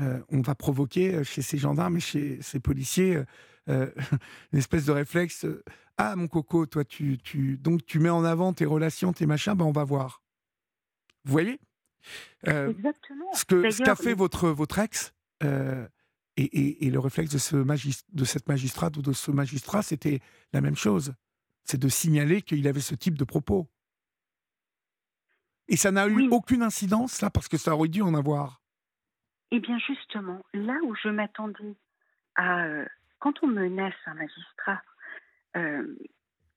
euh, on va provoquer euh, chez ces gendarmes et chez ces policiers une espèce de réflexe. ah mon coco, toi tu, tu donc tu mets en avant tes relations, tes machins, ben on va voir. Vous voyez? Exactement. Ce que ce qu'a fait votre votre ex, et, le réflexe de, ce de cette magistrate ou de ce magistrat, c'était la même chose. C'est de signaler qu'il avait ce type de propos. Et ça n'a eu aucune incidence, là, parce que ça aurait dû en avoir. Eh bien, justement, là où je m'attendais à. Euh, quand on menace un magistrat, euh,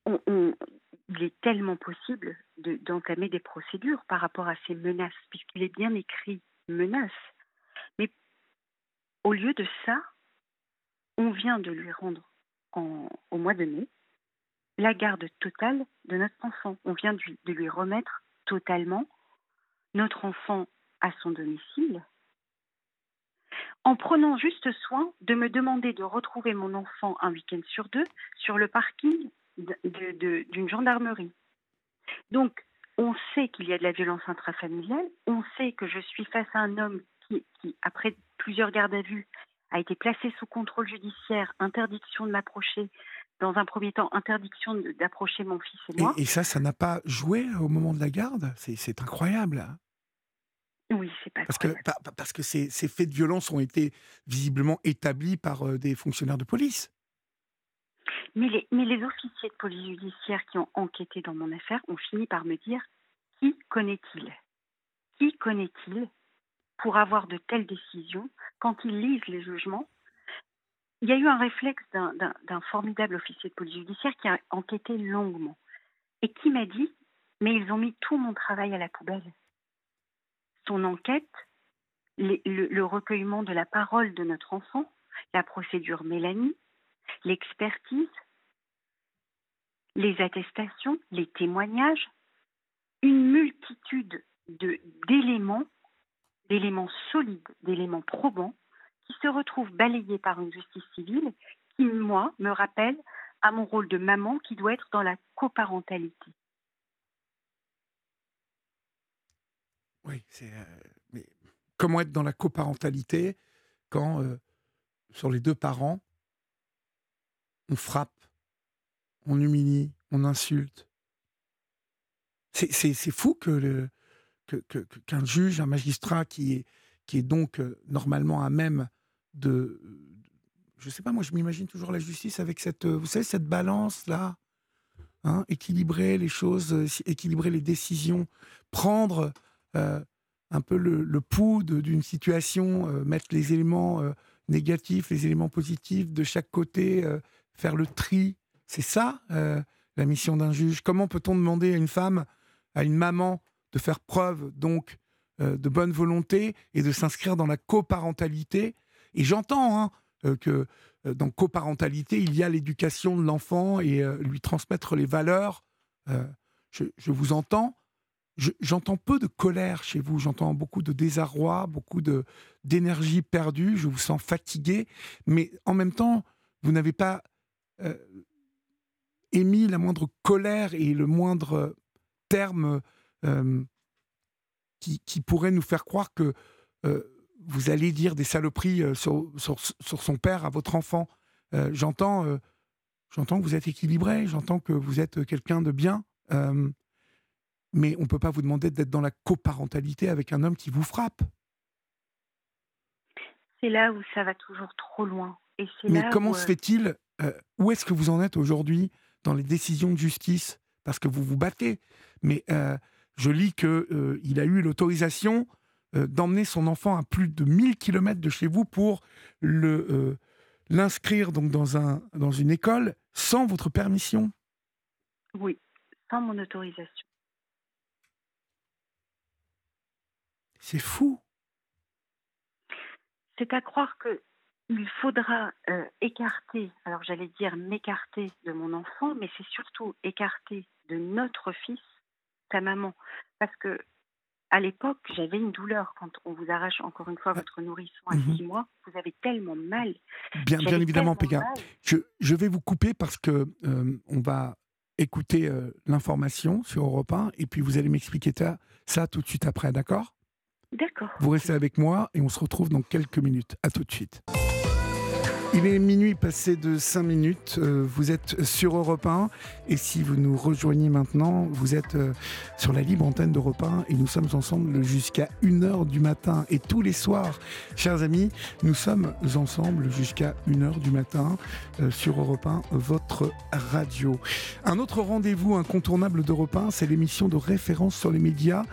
il est tellement possible d'entamer des procédures par rapport à ces menaces, puisqu'il est bien écrit menace. Mais au lieu de ça, on vient de lui rendre au mois de mai la garde totale de notre enfant. On vient de lui remettre totalement notre enfant à son domicile en prenant juste soin de me demander de retrouver mon enfant un week-end sur deux sur le parking d'une gendarmerie. Donc, on sait qu'il y a de la violence intrafamiliale, on sait que je suis face à un homme qui, après plusieurs gardes à vue, a été placé sous contrôle judiciaire, interdiction de m'approcher, dans un premier temps, interdiction d'approcher mon fils et moi. Et, ça, ça n'a pas joué au moment de la garde? C'est incroyable. Oui, c'est pas parce que, parce que ces, ces, faits de violence ont été visiblement établis par euh, des fonctionnaires de police. Mais les, mais les officiers de police judiciaire qui ont enquêté dans mon affaire ont fini par me dire qui connaît-il? Qui connaît-il pour avoir de telles décisions? Quand ils lisent les jugements Il y a eu un réflexe d'un formidable officier de police judiciaire qui a enquêté longuement. Et qui m'a dit mais ils ont mis tout mon travail à la poubelle? Son enquête, le, recueillement de la parole de notre enfant, la procédure Mélanie, l'expertise, les attestations, les témoignages, une multitude d'éléments, d'éléments solides, d'éléments probants, qui se retrouvent balayés par une justice civile qui, moi, me rappelle à mon rôle de maman qui doit être dans la coparentalité. Oui, c'est. Euh, mais comment être dans la coparentalité quand, euh, sur les deux parents, on frappe, on humilie, on insulte? C'est fou que qu'un juge, un magistrat qui est, donc euh, normalement à même de, je sais pas, moi je m'imagine toujours la justice avec cette, balance là, hein, équilibrer les choses, équilibrer les décisions, prendre un peu le, pouls d'une situation, euh, mettre les éléments euh, négatifs, les éléments positifs de chaque côté, faire le tri. C'est ça la mission d'un juge. Comment peut-on demander à une femme, à une maman, de faire preuve donc de bonne volonté et de s'inscrire dans la coparentalité? Et j'entends hein, que dans coparentalité, il y a l'éducation de l'enfant et lui transmettre les valeurs. je, vous entends, j'entends peu de colère chez vous, j'entends beaucoup de désarroi, beaucoup d'énergie perdue, je vous sens fatigué, mais en même temps, vous n'avez pas euh, émis la moindre colère et le moindre terme euh, qui, qui, pourrait nous faire croire que euh, vous allez dire des saloperies sur, sur, sur, son père à votre enfant. j'entends, j'entends que vous êtes équilibré, j'entends que vous êtes quelqu'un de bien mais on ne peut pas vous demander d'être dans la coparentalité avec un homme qui vous frappe. C'est là où ça va toujours trop loin. Et mais comment se euh, fait-il euh, Où est-ce que vous en êtes aujourd'hui dans les décisions de justice? Parce que vous vous battez. Mais euh, je lis qu'il il a eu l'autorisation d'emmener son enfant à plus de 1000 km de chez vous pour le l'inscrire donc dans, un, dans une école sans votre permission Oui, sans mon autorisation. C'est fou. C'est à croire que il faudra euh, écarter, alors j'allais dire m'écarter de mon enfant, mais c'est surtout écarter de notre fils, ta maman. Parce que à l'époque, j'avais une douleur quand on vous arrache encore une fois votre nourrisson à mhm. six mois. Vous avez tellement mal. Bien, bien évidemment, Péga. Je, je, vais vous couper parce que euh, on va écouter euh, l'information sur Europe 1 et puis vous allez m'expliquer ça, ça tout de suite après, d'accord? D'accord. Vous restez avec moi et on se retrouve dans quelques minutes. À tout de suite. Il est minuit passé de 5 minutes. Euh, vous êtes sur Europe 1. Et si vous nous rejoignez maintenant, vous êtes euh, sur la libre antenne d'Europe 1. Et nous sommes ensemble jusqu'à 1h du matin. Et tous les soirs, chers amis, nous sommes ensemble jusqu'à 1h du matin euh, sur Europe 1, votre radio. Un autre rendez-vous incontournable d'Europe 1, c'est l'émission de référence sur les médias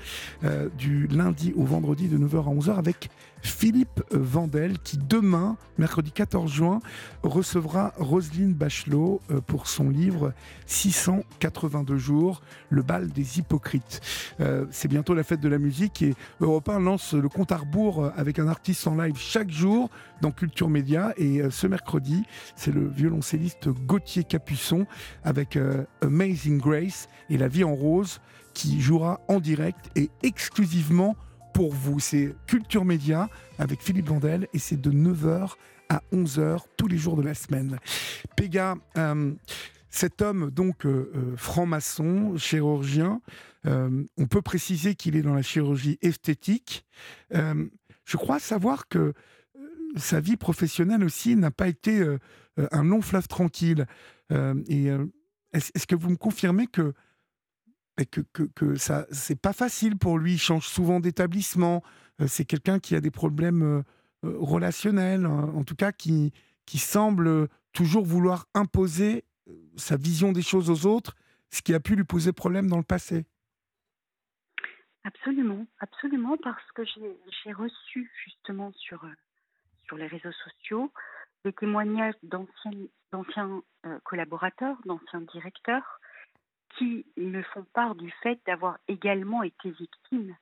du lundi au vendredi de 9h à 11h avec Philippe Vandel, qui demain, mercredi 14 juin, recevra Roselyne Bachelot euh, pour son livre 682 jours, le bal des hypocrites. Euh, c'est bientôt la fête de la musique et Europe 1 lance le compte à rebours avec un artiste en live chaque jour dans Culture Média. Et ce mercredi, c'est le violoncelliste Gauthier Capuçon avec Amazing Grace et La vie en rose qui jouera en direct et exclusivement pour vous. C'est Culture Média avec Philippe Vandel et c'est de 9h à 11h tous les jours de la semaine. Péga, euh, cet homme donc euh, euh, franc-maçon, chirurgien, on peut préciser qu'il est dans la chirurgie esthétique. je crois savoir que sa vie professionnelle aussi n'a pas été un long fleuve tranquille. est-ce que vous me confirmez que que, que, que ça, c'est pas facile pour lui. Il change souvent d'établissement. Euh, c'est quelqu'un qui a des problèmes euh, euh, relationnels, hein, en tout cas qui, qui semble toujours vouloir imposer sa vision des choses aux autres, ce qui a pu lui poser problème dans le passé. Absolument, absolument, parce que j'ai reçu justement sur, sur les réseaux sociaux des témoignages d'anciens collaborateurs, d'anciens directeurs, qui me font part du fait d'avoir également été victime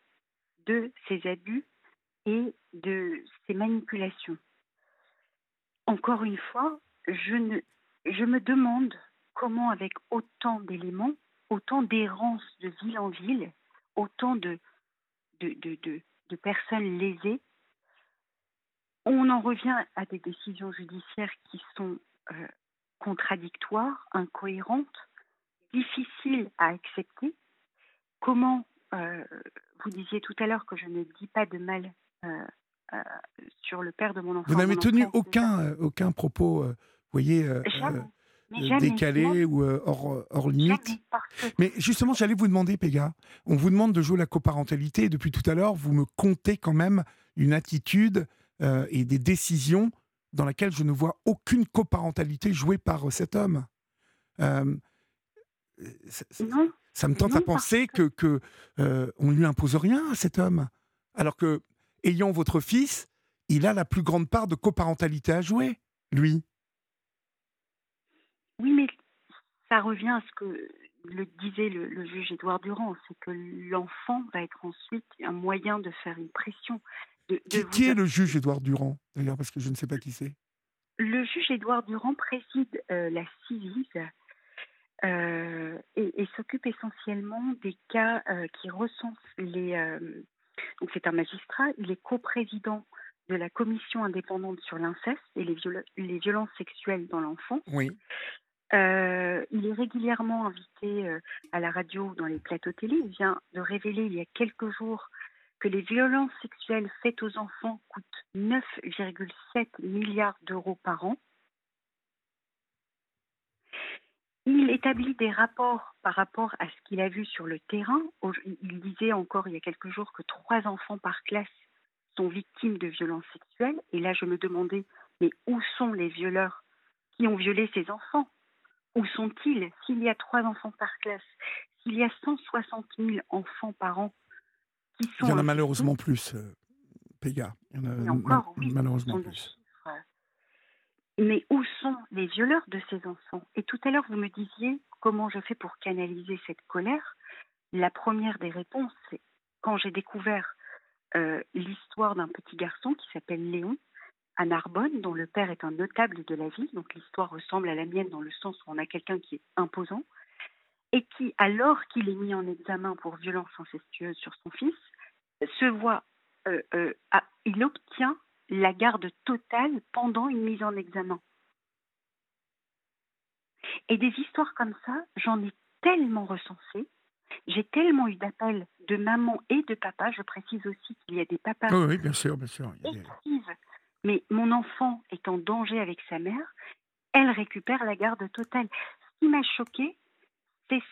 de ces abus et de ces manipulations. Encore une fois, je, me demande comment avec autant d'éléments, autant d'errance de ville en ville, autant de, personnes lésées, on en revient à des décisions judiciaires qui sont euh, contradictoires, incohérentes, difficile à accepter. Comment, euh, vous disiez tout à l'heure que je ne dis pas de mal euh, euh, sur le père de mon enfant. Vous n'avez tenu aucun, aucun propos, vous voyez, décalé ou hors, hors limite. Mais justement, j'allais vous demander, Péga, on vous demande de jouer la coparentalité et depuis tout à l'heure, vous me comptez quand même une attitude et des décisions dans laquelle je ne vois aucune coparentalité jouée par cet homme ça, me tente à penser que, que euh, on lui impose rien à cet homme, alors que ayant votre fils, il a la plus grande part de coparentalité à jouer, lui. Oui, mais ça revient à ce que le disait le, juge Édouard Durand, c'est que l'enfant va être ensuite un moyen de faire une pression. De, qui, est le juge Édouard Durand, d'ailleurs, parce que je ne sais pas qui c'est? Le juge Édouard Durand préside euh, la CIVIS, euh, et, s'occupe essentiellement des cas euh, qui recensent les. Euh, donc c'est un magistrat, il est coprésident de la commission indépendante sur l'inceste et les, les, violences sexuelles dans l'enfance. Oui. il est régulièrement invité à la radio dans les plateaux télé. Il vient de révéler il y a quelques jours que les violences sexuelles faites aux enfants coûtent 9,7 milliards d'euros par an. Il établit des rapports par rapport à ce qu'il a vu sur le terrain. Il disait encore il y a quelques jours que trois enfants par classe sont victimes de violences sexuelles. Et là, je me demandais, mais où sont les violeurs qui ont violé ces enfants? Où sont-ils? S'il y a trois enfants par classe, s'il y a 160 000 enfants par an qui sont... Il y en a malheureusement plus, euh, Péga. Il y en a encore, malheureusement plus. Mais où sont les violeurs de ces enfants? Et tout à l'heure, vous me disiez comment je fais pour canaliser cette colère. La première des réponses, c'est quand j'ai découvert euh, l'histoire d'un petit garçon qui s'appelle Léon à Narbonne, dont le père est un notable de la ville. Donc l'histoire ressemble à la mienne dans le sens où on a quelqu'un qui est imposant et qui, alors qu'il est mis en examen pour violence incestueuse sur son fils, se voit, euh, euh, il obtient la garde totale pendant une mise en examen. Et des histoires comme ça, j'en ai tellement recensé. J'ai tellement eu d'appels de maman et de papa. Je précise aussi qu'il y a des papas. Oui, bien sûr, bien sûr. Mais mon enfant est en danger avec sa mère. Elle récupère la garde totale. Ce qui m'a choqué,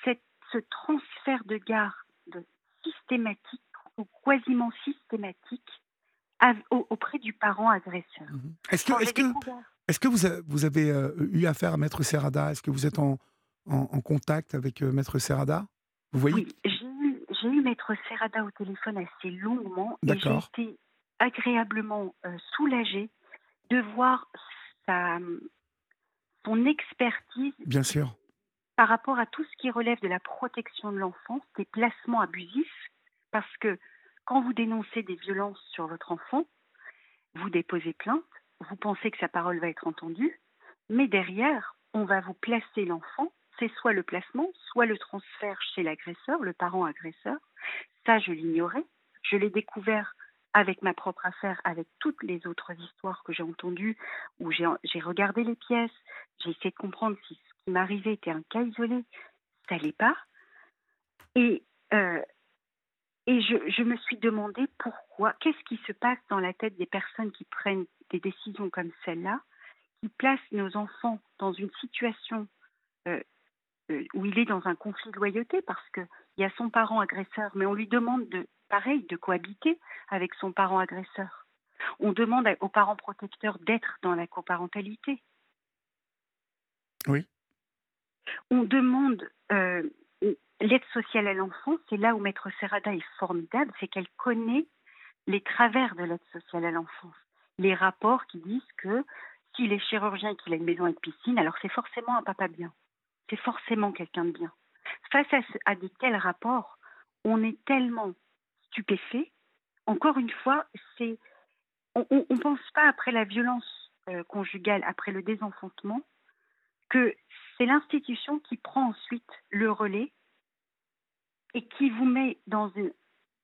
c'est ce transfert de garde systématique ou quasiment systématique auprès du parent agresseur. Mhm. Est-ce que, est que, est que, vous, vous avez euh, eu affaire à Maître Serrada? Est-ce que vous êtes en, en, contact avec euh, Maître Serrada? Vous voyez? Oui, j'ai eu, eu, Maître Serrada au téléphone assez longuement et j'ai été agréablement soulagée de voir sa, son expertise Bien sûr. par rapport à tout ce qui relève de la protection de l'enfance, des placements abusifs, parce que quand vous dénoncez des violences sur votre enfant, vous déposez plainte, vous pensez que sa parole va être entendue, mais derrière, on va vous placer l'enfant, c'est soit le placement, soit le transfert chez l'agresseur, le parent agresseur. Ça, je l'ignorais. Je l'ai découvert avec ma propre affaire, avec toutes les autres histoires que j'ai entendues, où j'ai regardé les pièces, j'ai essayé de comprendre si ce qui m'arrivait était un cas isolé, ça n'allait pas. Et, euh, et je, je, me suis demandé pourquoi, qu'est-ce qui se passe dans la tête des personnes qui prennent des décisions comme celle-là, qui placent nos enfants dans une situation euh, euh, où il est dans un conflit de loyauté parce qu'il y a son parent agresseur, mais on lui demande de pareil, de cohabiter avec son parent agresseur. On demande aux parents protecteurs d'être dans la coparentalité. Oui. On demande euh, l'aide sociale à l'enfant, c'est là où Maître Serrada est formidable, c'est qu'elle connaît les travers de l'aide sociale à l'enfance. Les rapports qui disent que s'il est chirurgien et qu'il a une maison avec piscine, alors c'est forcément un papa bien. C'est forcément quelqu'un de bien. Face à, à de tels rapports, on est tellement stupéfait. Encore une fois, c'est on ne pense pas après la violence euh, conjugale, après le désenfantement, que c'est l'institution qui prend ensuite le relais et qui vous met dans une,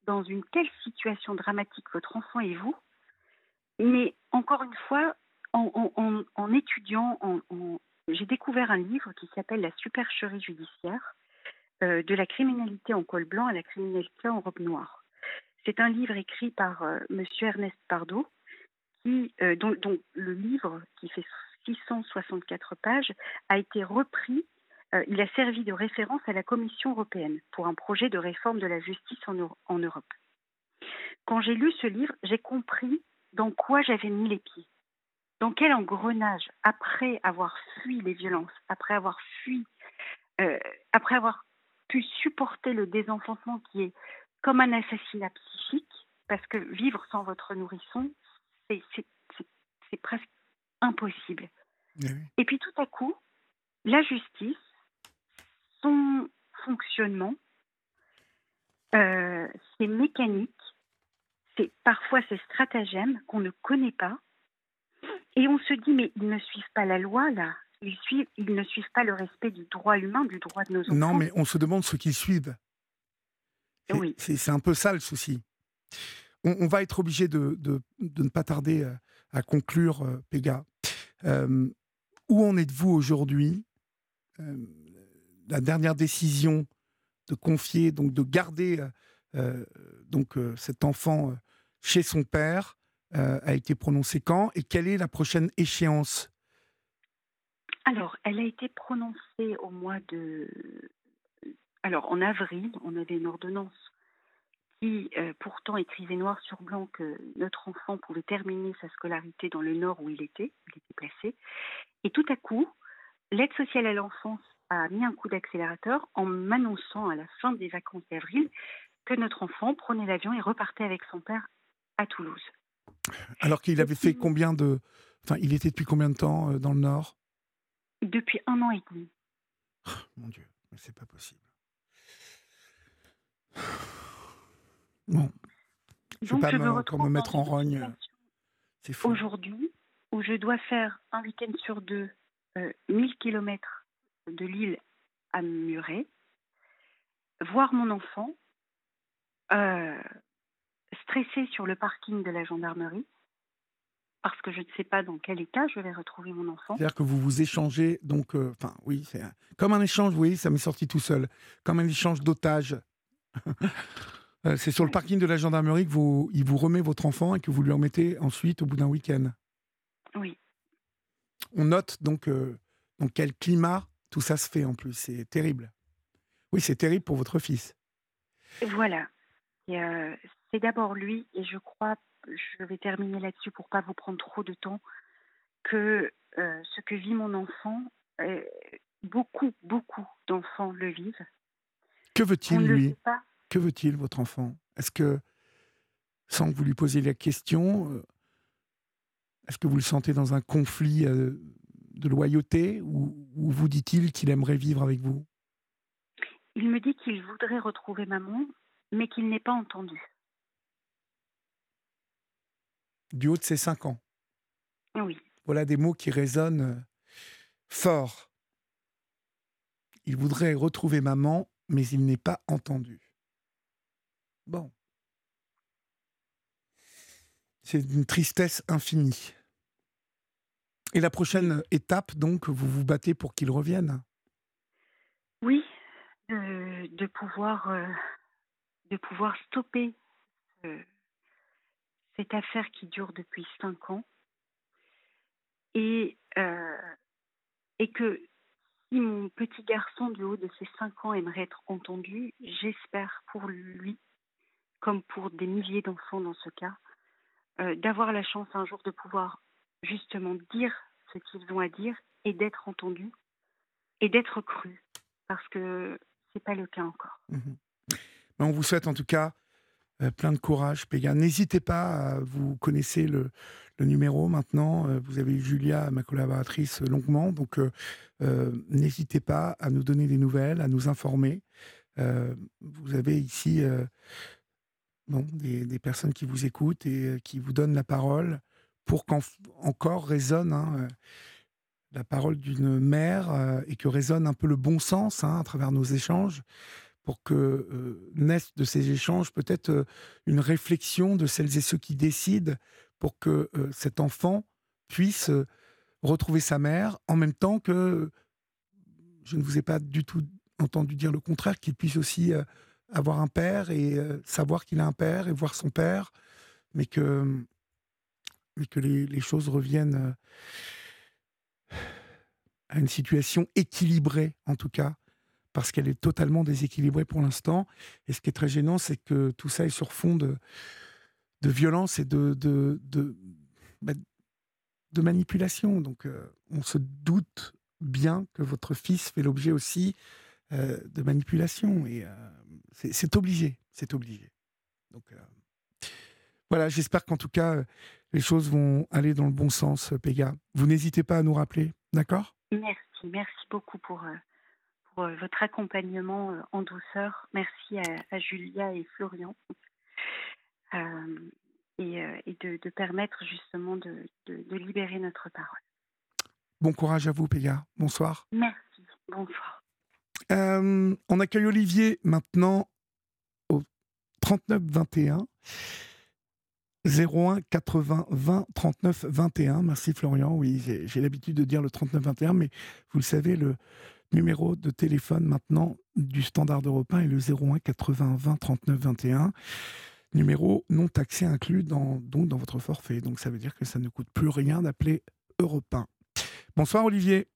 dans telle situation dramatique, votre enfant et vous. Mais encore une fois, en, étudiant, j'ai découvert un livre qui s'appelle La supercherie judiciaire, euh, de la criminalité en col blanc à la criminalité en robe noire. C'est un livre écrit par euh, Monsieur Ernest Pardo, euh, dont, le livre, qui fait 664 pages, a été repris. Euh, il a servi de référence à la Commission européenne pour un projet de réforme de la justice en, en Europe. Quand j'ai lu ce livre, j'ai compris dans quoi j'avais mis les pieds. Dans quel engrenage, après avoir fui les violences, après avoir fui, après avoir pu supporter le désenfantement qui est comme un assassinat psychique, parce que vivre sans votre nourrisson, c'est presque impossible. Et puis tout à coup, la justice, son fonctionnement, euh, ses mécaniques, parfois ses stratagèmes qu'on ne connaît pas, et on se dit mais ils ne suivent pas la loi là, ils suivent, ils ne suivent pas le respect du droit humain, du droit de nos enfants. Non, mais on se demande ce qu'ils suivent. C'est un peu ça le souci. On, va être obligé de, ne pas tarder à, conclure, euh, Péga. Euh, où en êtes-vous aujourd'hui? Euh, La dernière décision de confier, donc de garder donc cet enfant chez son père a été prononcée quand et quelle est la prochaine échéance? Alors, elle a été prononcée au mois de alors en avril, on avait une ordonnance qui euh, pourtant écrivait noir sur blanc que notre enfant pouvait terminer sa scolarité dans le nord où il était, il était placé. Et tout à coup, l'aide sociale à l'enfance a mis un coup d'accélérateur en m'annonçant à la fin des vacances d'avril que notre enfant prenait l'avion et repartait avec son père à Toulouse. Alors qu'il avait fait combien de... Enfin, il était depuis combien de temps euh, dans le nord? Depuis un an et demi. mon Dieu, mais c'est pas possible. Bon. Je ne vais pas encore me mettre en rogne. Aujourd'hui, où je dois faire un week-end sur deux, 1000 euh, km de Lille à Muret, voir mon enfant euh, stressé sur le parking de la gendarmerie, parce que je ne sais pas dans quel état je vais retrouver mon enfant. C'est-à-dire que vous vous échangez, donc, euh, enfin, oui, c'est comme un échange, oui, ça m'est sorti tout seul, comme un échange d'otages. Euh, c'est sur le parking de la gendarmerie que vous, il vous remet votre enfant et que vous lui remettez ensuite au bout d'un week-end. Oui. On note donc euh, dans quel climat tout ça se fait en plus. C'est terrible. Oui, c'est terrible pour votre fils. Voilà. Euh, c'est d'abord lui, et je crois, je vais terminer là-dessus pour pas vous prendre trop de temps, que ce que vit mon enfant, beaucoup, beaucoup d'enfants le vivent. Que veut-il, lui que veut-il, votre enfant? Est-ce que sans que vous lui posiez la question, euh, est-ce que vous le sentez dans un conflit euh, de loyauté ou, vous dit-il qu'il aimerait vivre avec vous? Il me dit qu'il voudrait retrouver maman, mais qu'il n'est pas entendu. Du haut de ses cinq ans? Oui. Voilà des mots qui résonnent euh, fort. Il voudrait retrouver maman, mais il n'est pas entendu. Bon. C'est une tristesse infinie. Et la prochaine étape, donc, vous vous battez pour qu'il revienne? Oui, de, pouvoir, euh, de pouvoir stopper euh, cette affaire qui dure depuis cinq ans. Et, euh, et que si mon petit garçon du haut de ses cinq ans aimerait être entendu, j'espère pour lui, comme pour des milliers d'enfants dans ce cas, d'avoir la chance un jour de pouvoir justement dire ce qu'ils ont à dire et d'être entendu et d'être cru parce que c'est pas le cas encore. Mhm. on vous souhaite en tout cas euh, plein de courage, Péga. N'hésitez pas, vous connaissez le, numéro maintenant. Euh, vous avez eu Julia, ma collaboratrice, longuement. Donc, n'hésitez pas à nous donner des nouvelles, à nous informer. vous avez ici des, personnes qui vous écoutent et euh, qui vous donnent la parole pour qu'encore résonne hein, euh, la parole d'une mère euh, et que résonne un peu le bon sens hein, à travers nos échanges, pour que naisse de ces échanges peut-être une réflexion de celles et ceux qui décident pour que cet enfant puisse retrouver sa mère en même temps que, je ne vous ai pas du tout entendu dire le contraire, qu'il puisse aussi avoir un père et euh, savoir qu'il a un père et voir son père, mais que, mais que les, choses reviennent euh, à une situation équilibrée, en tout cas, parce qu'elle est totalement déséquilibrée pour l'instant. Et ce qui est très gênant, c'est que tout ça est sur fond de, de violence et de, de, de, bah, manipulation. Donc, euh, on se doute bien que votre fils fait l'objet aussi de manipulation. Et c'est obligé, c'est obligé. Donc euh, voilà, j'espère qu'en tout cas, euh, les choses vont aller dans le bon sens, euh, Péga. Vous n'hésitez pas à nous rappeler, d'accord? Merci, merci beaucoup pour, pour votre accompagnement en douceur. Merci à, Julia et Florian. et, et de, de, permettre justement de, de, de libérer notre parole. Bon courage à vous, Péga. Bonsoir. Merci. Bonsoir. Euh, on accueille Olivier maintenant au 39 21 01 80 20 39 21. Merci Florian. Oui, j'ai l'habitude de dire le 39 21, mais vous le savez, le numéro de téléphone maintenant du standard européen est le 01 80 20 39 21. Numéro non taxé inclus dans, donc dans votre forfait. Donc ça veut dire que ça ne coûte plus rien d'appeler Européen. Bonsoir Olivier.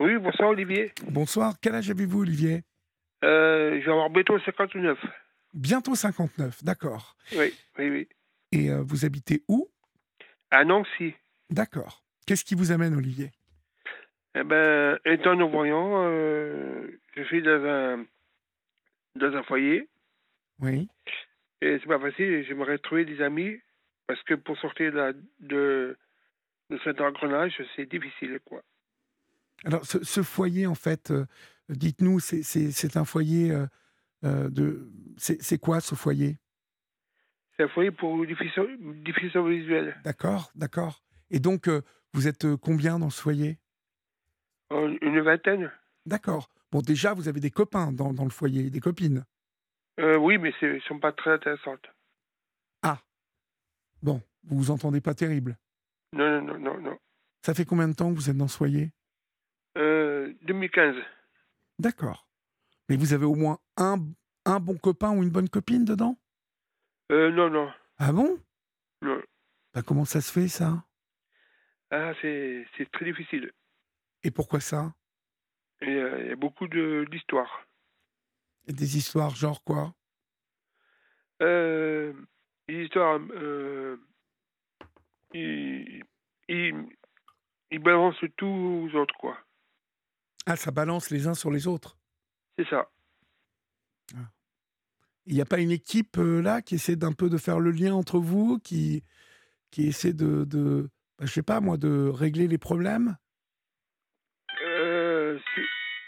Oui, bonsoir Olivier. Bonsoir. Quel âge avez-vous Olivier? Euh, Je vais avoir bientôt 59. Bientôt 59, d'accord. Oui, oui, oui. Et euh, vous habitez où? À Nancy. D'accord. Qu'est-ce qui vous amène Olivier? Eh ben, étant non-voyant, euh, je suis dans un, dans un foyer. Oui. Et c'est pas facile, j'aimerais trouver des amis, parce que pour sortir de, de, de cet engrenage, c'est difficile, quoi. Alors, ce, foyer, en fait, euh, dites-nous, c'est un foyer euh, de. C'est quoi ce foyer? C'est un foyer pour diffusion, visuelle. D'accord, d'accord. Et donc, vous êtes combien dans ce foyer? Une vingtaine. D'accord. Bon, déjà, vous avez des copains dans, dans le foyer, des copines Oui, mais elles ne sont pas très intéressantes. Ah Bon, vous vous entendez pas terrible Non, non, non, non, non. Ça fait combien de temps que vous êtes dans ce foyer? 2015. Euh, D'accord. Mais vous avez au moins un, un bon copain ou une bonne copine dedans? Euh, Non, non. Ah bon? Non. Bah, comment ça se fait, ça? Ah, c'est très difficile. Et pourquoi ça? Il y, a beaucoup d'histoires. Et des histoires, genre quoi? Euh, Des histoires... Euh, ils, ils balancent tout aux autres, quoi. Ah, ça balance les uns sur les autres. C'est ça. Il n'y a pas une équipe là qui essaie d'un peu de faire le lien entre vous, qui, qui essaie de, de bah, je sais pas moi, de régler les problèmes? Euh, c'est-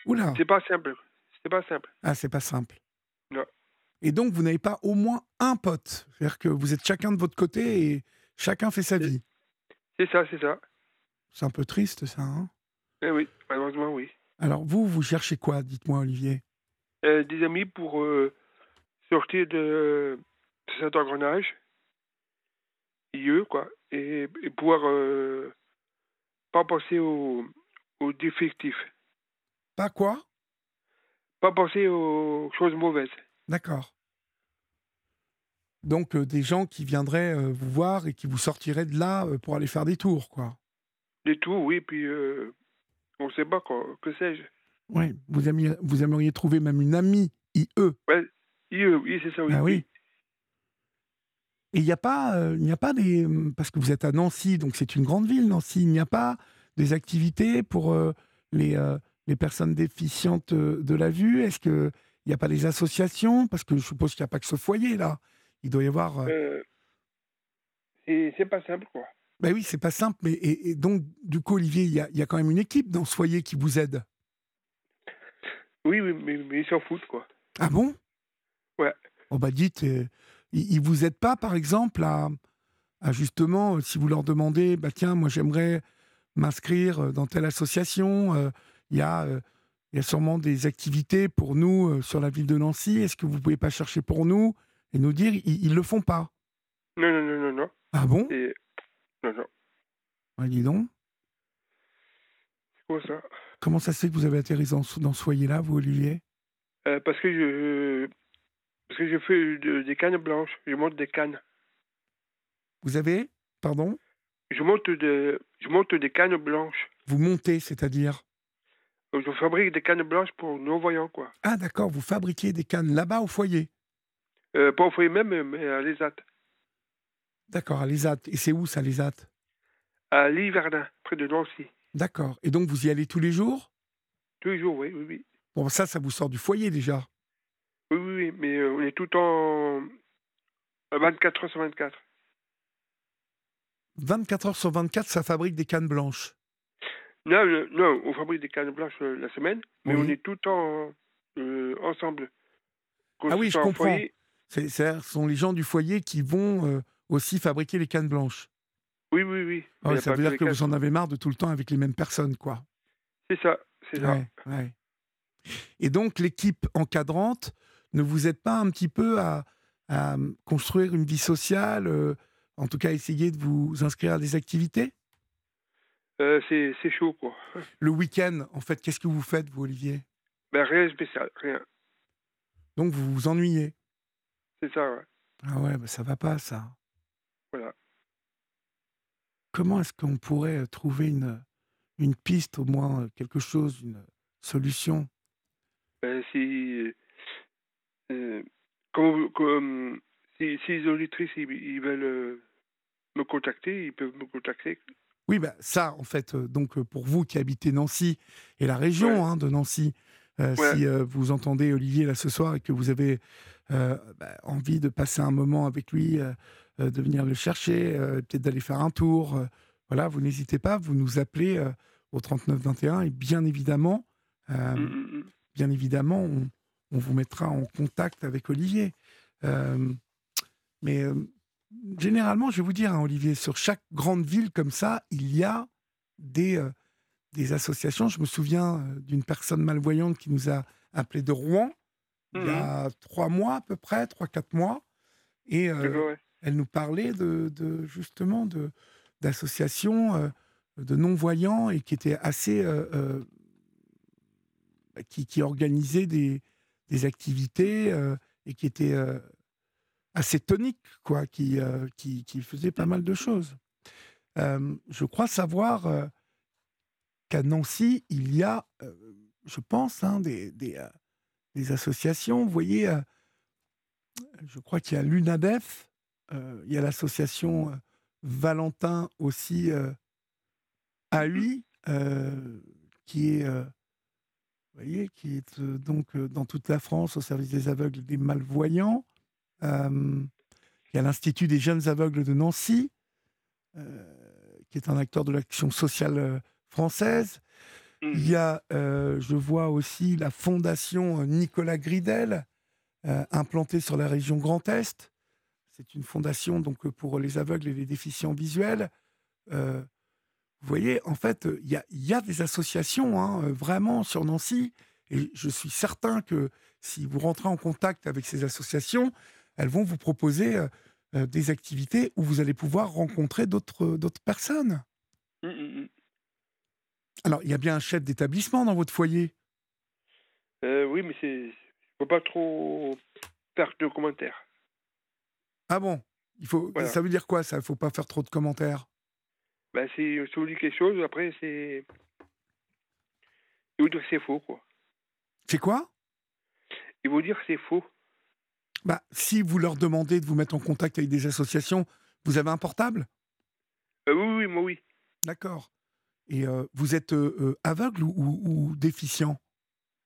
Oula c'est pas simple. C'est pas simple. Ah, c'est pas simple. Non. Et donc, vous n'avez pas au moins un pote C'est-à-dire que vous êtes chacun de votre côté et chacun fait sa vie. C'est ça, c'est ça. C'est un peu triste, ça. hein? Eh oui, malheureusement, oui. Alors, vous, vous cherchez quoi Dites-moi, Olivier? Euh, des amis pour euh, sortir de, cet engrenage. IE, quoi. Et, et pouvoir euh, pas penser aux, aux défectifs. Pas quoi? Pas penser aux choses mauvaises. D'accord. Donc, euh, des gens qui viendraient euh, vous voir et qui vous sortiraient de là euh, pour aller faire des tours, quoi. Des tout, oui, puis on sait pas quoi, que sais-je. Oui. Vous aimeriez, vous aimeriez trouver même une amie IE. IE, oui, c'est ça, oui. Ah oui. Et il n'y a pas, euh, il n'y a pas des, parce que vous êtes à Nancy, donc c'est une grande ville, Nancy. Il n'y a pas des activités pour euh, les euh, les personnes déficientes euh, de la vue? Est-ce que il n'y a pas des associations? Parce que je suppose qu'il n'y a pas que ce foyer là. Il doit y avoir. euh, Euh, c'est pas simple, quoi. Ben oui, c'est pas simple. Mais et, et donc du coup, Olivier, il y a, y a quand même une équipe dans ce foyer qui vous aide? Oui, oui, mais, mais ils s'en foutent, quoi. Ah bon? Ouais. Oh bah dites, euh, ils, ils vous aident pas, par exemple, à, à justement, euh, si vous leur demandez, bah tiens, moi j'aimerais m'inscrire euh, dans telle association, euh, il y euh, y a sûrement des activités pour nous sur la ville de Nancy. Est-ce que vous pouvez pas chercher pour nous et nous dire, ils, ils le font pas? Non, non, non, non, non. Ah bon? Et... Non, non. Ouais, Dis donc, quoi ça? Comment ça se fait que vous avez atterri dans, ce- dans ce foyer-là, vous, Olivier? Euh, Parce que je... Parce que fais de- des cannes blanches. Je monte des cannes. Vous avez, pardon, Je monte, de... je monte des cannes blanches. vous montez, c'est-à-dire? Je fabrique des cannes blanches pour non-voyants, quoi. Ah d'accord, vous fabriquez des cannes là-bas au foyer? Euh, pas au foyer même, mais à l'ESAT. D'accord, à l'ESAT. Et c'est où ça, l'ESAT À Liverdun, près de Nancy. D'accord. Et donc vous y allez tous les jours? Tous les jours, oui, oui, oui. Bon, ça, ça vous sort du foyer déjà? Oui, oui, mais euh, on est tout en 24 heures sur 24. 24 heures sur 24, ça fabrique des cannes blanches. Non, non, on fabrique des cannes blanches euh, la semaine, mais Oui. on est tout le temps euh, ensemble. Ah oui, je en comprends. C'est, ce sont les gens du foyer qui vont euh, aussi fabriquer les cannes blanches. Oui, oui, oui. Ah ouais, ça veut dire que vous en avez marre de tout le temps avec les mêmes personnes, quoi. C'est ça, c'est ça. Ouais. Et donc l'équipe encadrante ne vous aide pas un petit peu à, à construire une vie sociale, euh, en tout cas essayer de vous inscrire à des activités? Euh, c'est chaud, quoi. Le week-end, en fait, qu'est-ce que vous faites, vous, Olivier? Ben, rien de spécial, rien. Donc vous vous ennuyez? C'est ça, ouais. Ah ouais, bah ça va pas ça. Voilà. Comment est-ce qu'on pourrait euh, trouver une, une piste, au moins quelque chose, une solution? Ben, si, euh, comme, comme, si, si les auditrices ils, ils veulent euh, me contacter, ils peuvent me contacter. Oui, bah ça, en fait, euh, donc pour vous qui habitez Nancy et la région Ouais. hein, de Nancy, euh, Ouais. si vous entendez Olivier là ce soir et que vous avez bah, envie de passer un moment avec lui, de venir le chercher, peut-être d'aller faire un tour, voilà, vous n'hésitez pas, vous nous appelez au 3921 et bien évidemment, Mm, mm, mm. bien évidemment, on, on vous mettra en contact avec Olivier. Euh, mais euh, généralement, je vais vous dire, hein, Olivier, sur chaque grande ville comme ça, il y a des, euh, des associations. Je me souviens d'une personne malvoyante qui nous a appelé de Rouen il y a trois mois à peu près, trois, quatre mois. Et ouais. elle nous parlait de, de- justement de d'associations de non-voyants et qui étaient assez euh, qui, qui organisaient des, des activités euh, et qui étaient euh, assez toniques quoi qui, euh, qui qui faisaient pas mal de choses. Je crois savoir qu'à Nancy il y a je pense hein, des, des, des associations. Vous voyez je crois qu'il y a l'UNADEF euh, il y a l'association Valentin aussi euh, AI, euh, qui est, vous voyez, qui est euh, donc euh, dans toute la France au service des aveugles et des malvoyants. Euh, il y a l'Institut des jeunes aveugles de Nancy, euh, qui est un acteur de l'action sociale française. Mhm. Il y a, je vois aussi la fondation Nicolas Gridel, implantée sur la région Grand Est. C'est une fondation donc pour les aveugles et les déficients visuels. Euh, vous voyez, en fait, il y a, il y a des associations hein, euh, vraiment sur Nancy, et je suis certain que si vous rentrez en contact avec ces associations, elles vont vous proposer euh, euh, des activités où vous allez pouvoir rencontrer d'autres personnes. Mm, mm, mm. Alors, il y a bien un chef d'établissement dans votre foyer. Euh, oui, mais c'est. Peux pas trop faire de commentaires. Ah bon? Il faut, Voilà. Ça veut dire quoi ça? Il faut pas faire trop de commentaires? Ben, c'est, si vous dites quelque chose, après, c'est. Il vous dire que c'est faux, quoi. C'est quoi? Il vous dire que c'est faux. bah, Si vous leur demandez de vous mettre en contact avec des associations, vous avez un portable? Euh, oui, oui, moi, oui. D'accord. Et euh, vous êtes euh, aveugle ou, ou- ou déficient?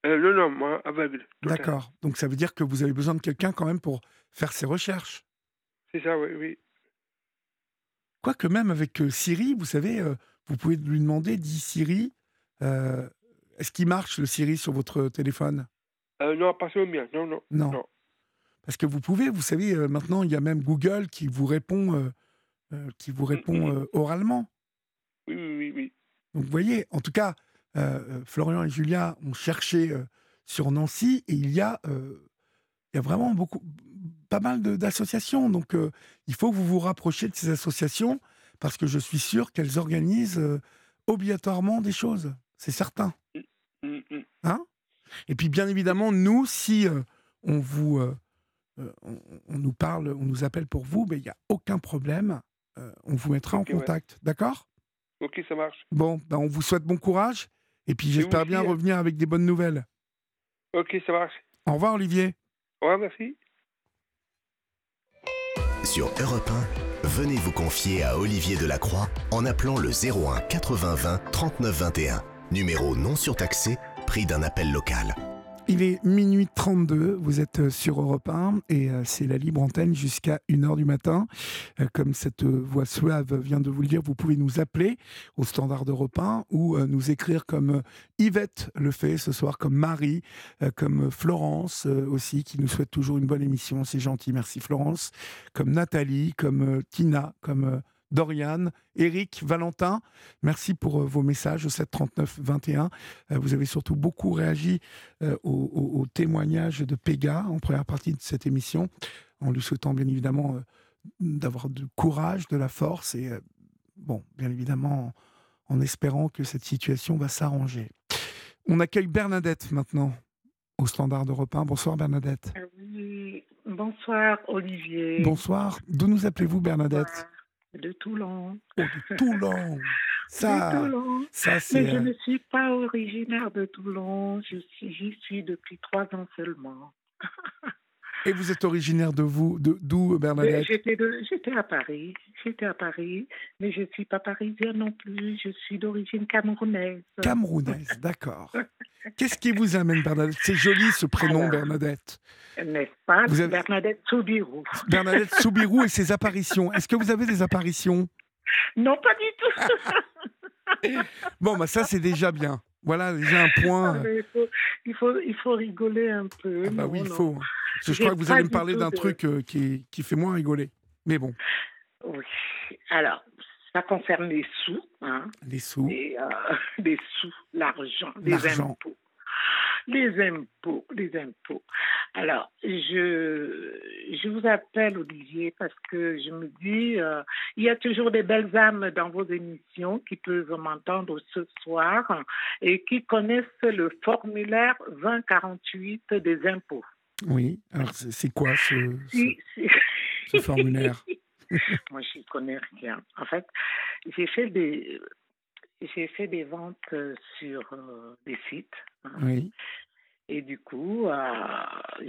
Non, non, moi, aveugle. D'accord. Donc ça veut dire que vous avez besoin de quelqu'un quand même pour faire ces recherches? C'est ça, oui, oui. Quoique même avec euh, Siri, vous savez, euh, vous pouvez lui demander, dit Siri, euh, est-ce qu'il marche le Siri sur votre téléphone? Non, pas sur le mien. Non, non. Non. Non. Parce que vous pouvez, vous savez, maintenant il y a même Google qui vous répond, qui vous répond oralement. Oui, oui, oui, oui. Donc vous voyez, en tout cas, euh, Florian et Julia ont cherché euh, sur Nancy et il y a, euh, il y a vraiment beaucoup, pas mal d'associations. Donc euh, il faut que vous vous rapprochiez de ces associations parce que je suis sûr qu'elles organisent euh, obligatoirement des choses. C'est certain. Mm, mm. Et puis bien évidemment, nous, si euh, on vous, on, on nous parle, on nous appelle pour vous, ben, il n'y a aucun problème. On vous mettra en ouais. contact. D'accord? Ok, ça marche. Bon, ben, on vous souhaite bon courage. Et puis j'espère bien hein. revenir avec des bonnes nouvelles. Ok, ça marche. Au revoir Olivier. Au revoir, merci. Sur Europe 1, venez vous confier à Olivier Delacroix en appelant le 01 80 20 39 21. Numéro non surtaxé, prix d'un appel local. Il est minuit 32, vous êtes euh, sur Europe 1 et euh, c'est la libre antenne jusqu'à 1h du matin. Euh, Comme cette voix suave vient de vous le dire, vous pouvez nous appeler au standard d'Europe 1 ou nous écrire comme Yvette le fait ce soir, comme Marie, comme Florence aussi, qui nous souhaite toujours une bonne émission. C'est gentil, merci Florence. Comme Nathalie, comme Tina, comme Doriane, Eric, Valentin. Merci pour euh, vos messages au 739 21. Euh, vous avez surtout beaucoup réagi euh, au, au- au témoignage de Pega en première partie de cette émission, en lui souhaitant bien évidemment d'avoir du courage, de la force et, bon, bien évidemment, en, espérant que cette situation va s'arranger. On accueille Bernadette maintenant au standard d'Europe 1. Bonsoir Bernadette. Oui, bonsoir Olivier. Bonsoir. D'où nous appelez-vous Bernadette? De Toulon. Oh, de Toulon. de Ça, Toulon. ça Mais c'est. je euh, ne suis pas originaire de Toulon. Je suis, j'y suis depuis trois ans seulement. Et vous êtes originaire de vous, de d'où Bernadette? J'étais, à Paris. J'étais à Paris, mais je ne suis pas parisienne non plus. Je suis d'origine camerounaise. Camerounaise, d'accord. Qu'est-ce qui vous amène, Bernadette? C'est joli ce prénom, Alors. Bernadette. N'est-ce pas? Vous avez- Bernadette Soubirou. Bernadette Soubirou et ses apparitions. Est-ce que vous avez des apparitions? Non, pas du tout. Bon, bah ça, c'est déjà bien. Voilà, déjà un point. il, faut, il, faut, il faut rigoler un peu. ah bah Non, oui, il non. faut. Parce que je crois que vous allez me parler d'un de- truc euh, qui, qui fait moins rigoler. Mais bon, Oui. Alors, ça concerne les sous, hein, les sous. les, euh, les sous, l'argent, les L'argent. impôts. Les impôts, les impôts. Alors, je, je vous appelle Olivier parce que je me dis, euh, il y a toujours des belles âmes dans vos émissions qui peuvent m'entendre ce soir et qui connaissent le formulaire 2048 des impôts. Oui, alors c'est quoi ce, ce- formulaire? Moi, je n'y connais rien. En fait, j'ai fait des, j'ai fait des ventes euh, sur euh, des sites. hein. Oui, Et du coup, euh,